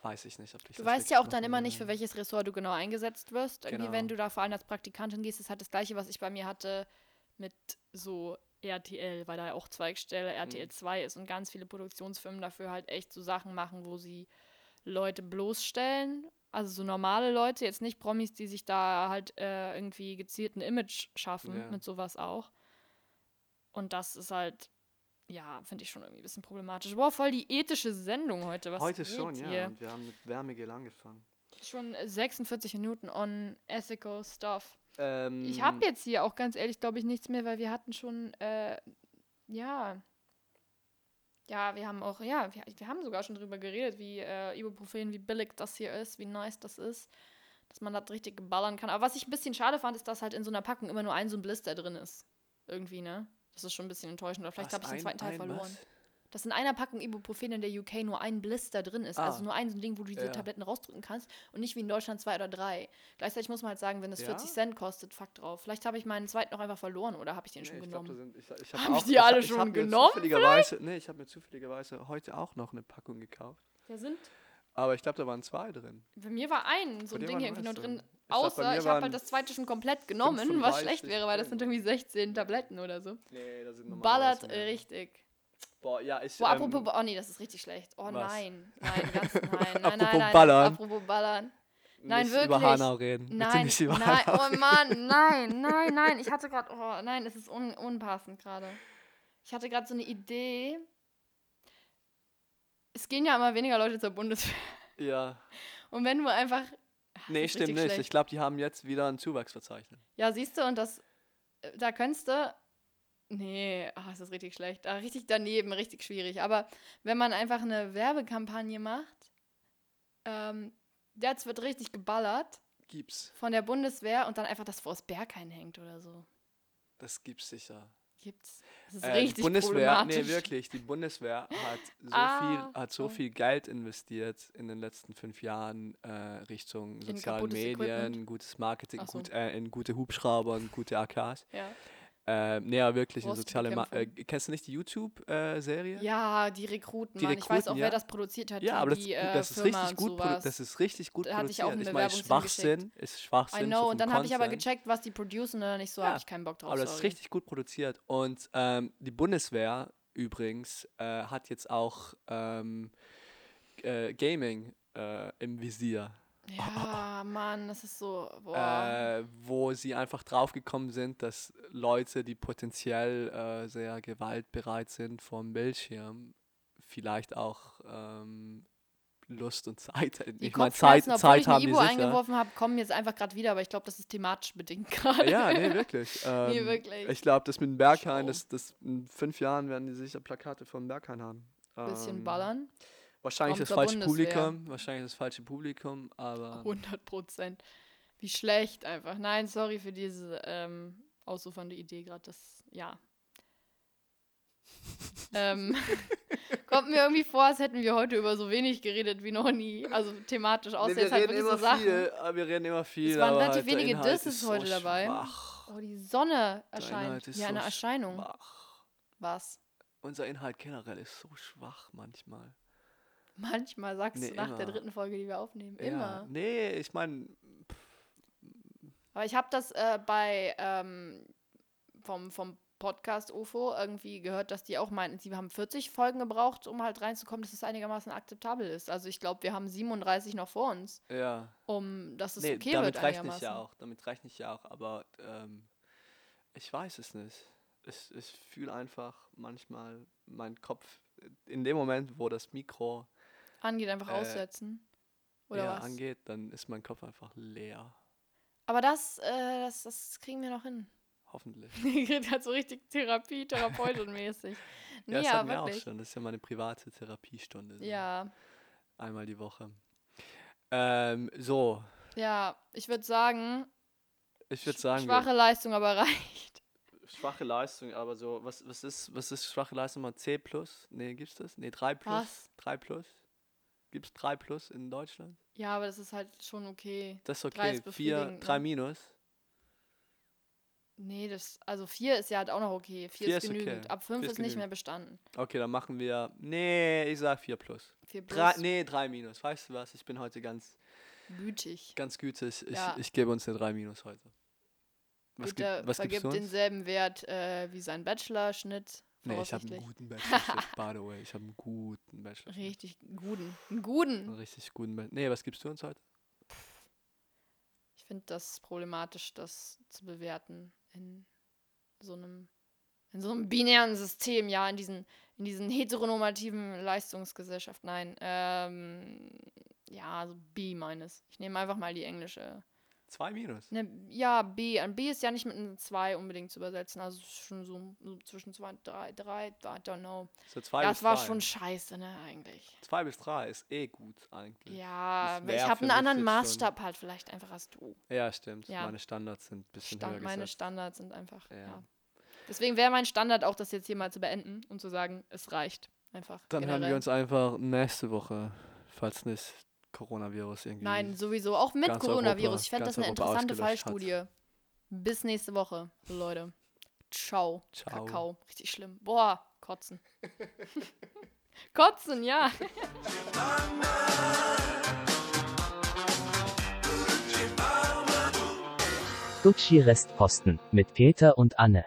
weiß ich nicht, ob ich Du weißt ja auch dann immer nicht, für welches Ressort du genau eingesetzt wirst. Irgendwie, wenn Genau. du da vor allem als Praktikantin gehst, ist halt das Gleiche, was ich bei mir hatte mit so RTL, weil da ja auch Zweigstelle Mhm. RTL 2 ist und ganz viele Produktionsfirmen dafür halt echt so Sachen machen, wo sie Leute bloßstellen. Also so normale Leute, jetzt nicht Promis, die sich da halt äh, irgendwie gezielt ein Image schaffen, Ja. mit sowas auch. Und das ist halt, ja, finde ich schon irgendwie ein bisschen problematisch. Boah, voll die ethische Sendung heute. Was Heute schon, hier? ja. Und wir haben mit Wärmegel angefangen. Schon 46 Minuten on ethical stuff. Ähm, Ich habe jetzt hier auch ganz ehrlich, glaube ich, nichts mehr, weil wir hatten schon, äh, ja. Ja, wir haben auch, ja, wir, wir haben sogar schon drüber geredet, wie äh, Ibuprofen, wie billig das hier ist, wie nice das ist, dass man das richtig ballern kann. Aber was ich ein bisschen schade fand, ist, dass halt in so einer Packung immer nur ein so ein Blister drin ist. Irgendwie, ne? Das ist schon ein bisschen enttäuschend. Oder vielleicht habe ich den zweiten Teil verloren. was? Dass in einer Packung Ibuprofen in der UK nur ein Blister drin ist. Ah. Also nur ein so ein Ding, wo du diese Ja. Tabletten rausdrücken kannst und nicht wie in Deutschland zwei oder drei. Gleichzeitig muss man halt sagen, wenn das Ja? 40 Cent kostet, fuck drauf. Vielleicht habe ich meinen zweiten noch einfach verloren oder habe ich den Nee, schon ich glaub, genommen. da sind, ich, ich Haben auch, die alle ich, schon hab genommen Zufälligerweise, nee, ich habe mir zufälligerweise heute auch noch eine Packung gekauft. Da sind, Aber ich glaube, da waren zwei drin. bei mir war ein so Bei ein Ding hier irgendwie nur drin. Außer ich habe halt das zweite schon komplett genommen, was schlecht 35 wäre, weil das sind irgendwie 16 Tabletten oder so. Nee, da sind Ballert äh, richtig. Boah, ja, ich. Boah, ähm, apropos, oh nee, das ist richtig schlecht. Oh was? nein, nein, ganz, nein, nein, nein, Apropos nein. ballern. Apropos ballern. Nein, nicht über wirklich. Hanau reden. Nein, nicht über nein, Hanau oh Mann, nein, nein, nein. Ich hatte gerade, oh nein, es ist un, unpassend gerade. Ich hatte gerade so eine Idee. Es gehen ja immer weniger Leute zur Bundeswehr. Ja. Und wenn du einfach. Nee, das stimmt nicht. schlecht. Ich glaube, die haben jetzt wieder ein Zuwachsverzeichnis. Ja, siehst du, und das. äh, Da könntest du. Nee, ach, ist richtig schlecht. Ah, richtig daneben, richtig schwierig. Aber wenn man einfach eine Werbekampagne macht, ähm, jetzt wird richtig geballert Gibt's. von der Bundeswehr und dann einfach das vors Berghain hängt oder so. Das gibt's sicher. Gibt's. Das ist Äh, die richtig Bundeswehr, problematisch. nee, wirklich. Die Bundeswehr hat so, Ah, viel, hat so viel Geld investiert in den letzten fünf Jahren äh, Richtung In sozialen Medien, Equipment? gutes Marketing, so. gut, äh, in gute Hubschrauber und gute AKs. Ja. Äh, aber wirklich, in soziale Ma äh. Kennst du nicht die YouTube-Serie? ja, die Rekruten, Die Mann. ich weiß auch, Rekruten, wer ja. das produziert hat. Ja, die, aber das, die, äh, das ist richtig gut, das ist richtig gut Da hatte ich auch produziert. eine meine, Schwachsinn ist Schwachsinn. I know, so und dann habe ich aber gecheckt, was die producen oder nicht so, Ja, habe ich keinen Bock drauf. Aber das ist sorry. richtig gut produziert. Und ähm, die Bundeswehr übrigens äh, hat jetzt auch ähm, äh, Gaming äh, im Visier, Ja, Mann, das ist so. Äh, wo sie einfach draufgekommen sind, dass Leute, die potenziell äh, sehr gewaltbereit sind vom Bildschirm, vielleicht auch ähm, Lust und Zeit hätten. die Ich meine, Zeit, obwohl Zeit ich haben die Ibo sicher. eingeworfen habe, kommen jetzt einfach gerade wieder, aber ich glaube, das ist thematisch bedingt gerade. Ja, nee, wirklich. Ähm, Nee, wirklich. Ich glaube, das mit dem Berghain, das, das in fünf Jahren werden die sicher Plakate vom Berghain haben. Bisschen Ähm, ballern. Wahrscheinlich Kommt das falsche Bundeswehr. Publikum. Wahrscheinlich das falsche Publikum, aber 100 Prozent. Wie schlecht einfach. Nein, sorry für diese ähm, ausufernde Idee gerade. Das, ja. ähm, kommt mir irgendwie vor, als hätten wir heute über so wenig geredet wie noch nie. Also thematisch aus. Nee, jetzt halt wirklich so Sachen. viel, aber wir reden immer viel. Es waren relativ halt wenige Disses so heute dabei. Schwach. Oh, die Sonne erscheint. Ja, eine so Erscheinung. Schwach. Was? Unser Inhalt generell ist so schwach manchmal. Manchmal sagst Nee, du nach der immer. dritten Folge, die wir aufnehmen. Ja. Immer. Nee, ich meine, Aber ich habe das äh, bei ähm, vom, vom Podcast UFO irgendwie gehört, dass die auch meinten, sie haben 40 Folgen gebraucht, um halt reinzukommen, dass es einigermaßen akzeptabel ist. Also ich glaube, wir haben 37 noch vor uns, ja. um dass es Nee, okay damit wird rechne einigermaßen. ich ja auch. Damit rechne ich ja auch. Aber ähm, ich weiß es nicht. Ich, ich fühle einfach manchmal meinen Kopf in dem Moment, wo das Mikro Angeht einfach Äh, aussetzen. Oder ja, was? angeht, dann ist mein Kopf einfach leer. Aber das, äh, das, das kriegen wir noch hin. Hoffentlich. Geht halt so richtig Therapie, Therapeutenmäßig. Nee, ja, das ja, hatten wir auch schon. Das ist ja meine private Therapiestunde. so Ja, Einmal die Woche. Ähm, so, ja, ich würde sagen, ich würde sagen, wir- schwache Leistung, aber reicht. schwache Leistung, aber so, was, was ist, was ist schwache Leistung mal C plus? Nee, gibt's das? Nee, 3 plus? Was? 3 plus? Gibt's 3 plus in Deutschland? Ja, aber das ist halt schon okay. Das ist Drei okay. ist 4, befriedigend, 3 ne? minus. Nee, das, also vier ist ja halt auch noch okay. Vier, Vier ist ist okay. genügend. Ab fünf Vier ist ist, nicht mehr bestanden. Okay, dann machen wir. Nee, ich sag 4 plus. Vier Drei, plus, nee, 3 minus. Weißt du was? Ich bin heute ganz, gütig. ganz gütig. Ich, Ja. ich gebe uns eine 3 minus heute. Was, Gut, gib, der was gibst vergibt du uns? denselben Wert äh, wie sein Bachelorschnitt. Nee, ich habe einen guten Bachelor. by the way. Ich habe einen guten Bachelor. Richtig guten. Einen Einen guten. richtig guten Bachelor. Nee, was gibst du uns heute? Ich finde das problematisch, das zu bewerten in so einem, in so einem binären System, ja, in diesen, in diesen heteronormativen Leistungsgesellschaften. Nein, ähm, ja, also B meines. Ich nehme einfach mal die englische. 2 minus. Ne, ja, B. Ein B ist ja nicht mit einem 2 unbedingt zu übersetzen. Also schon so, so zwischen 2 und 3, 3, I don't know. So 2 Ja, bis war drei. schon scheiße, ne, eigentlich. 2 bis 3 ist eh gut eigentlich. Ja, Das ich habe einen anderen jetzt schon- Maßstab halt vielleicht einfach als du. Ja, stimmt. Ja. Meine Standards sind ein bisschen Stand, höher meine gesetzt. Standards sind einfach. Ja. Ja. Deswegen wäre mein Standard auch, das jetzt hier mal zu beenden und zu sagen, es reicht. Einfach. Dann hören wir generell. uns einfach nächste Woche, falls nicht Coronavirus irgendwie. Nein, sowieso. Auch mit Coronavirus. Europa- ich fände das eine Europa interessante ausgelöscht hat. Fallstudie. Bis nächste Woche, Leute. Ciao. Ciao. Kakao. Richtig schlimm. Boah, kotzen. kotzen, ja. Gucci Restposten mit Peter und Anne.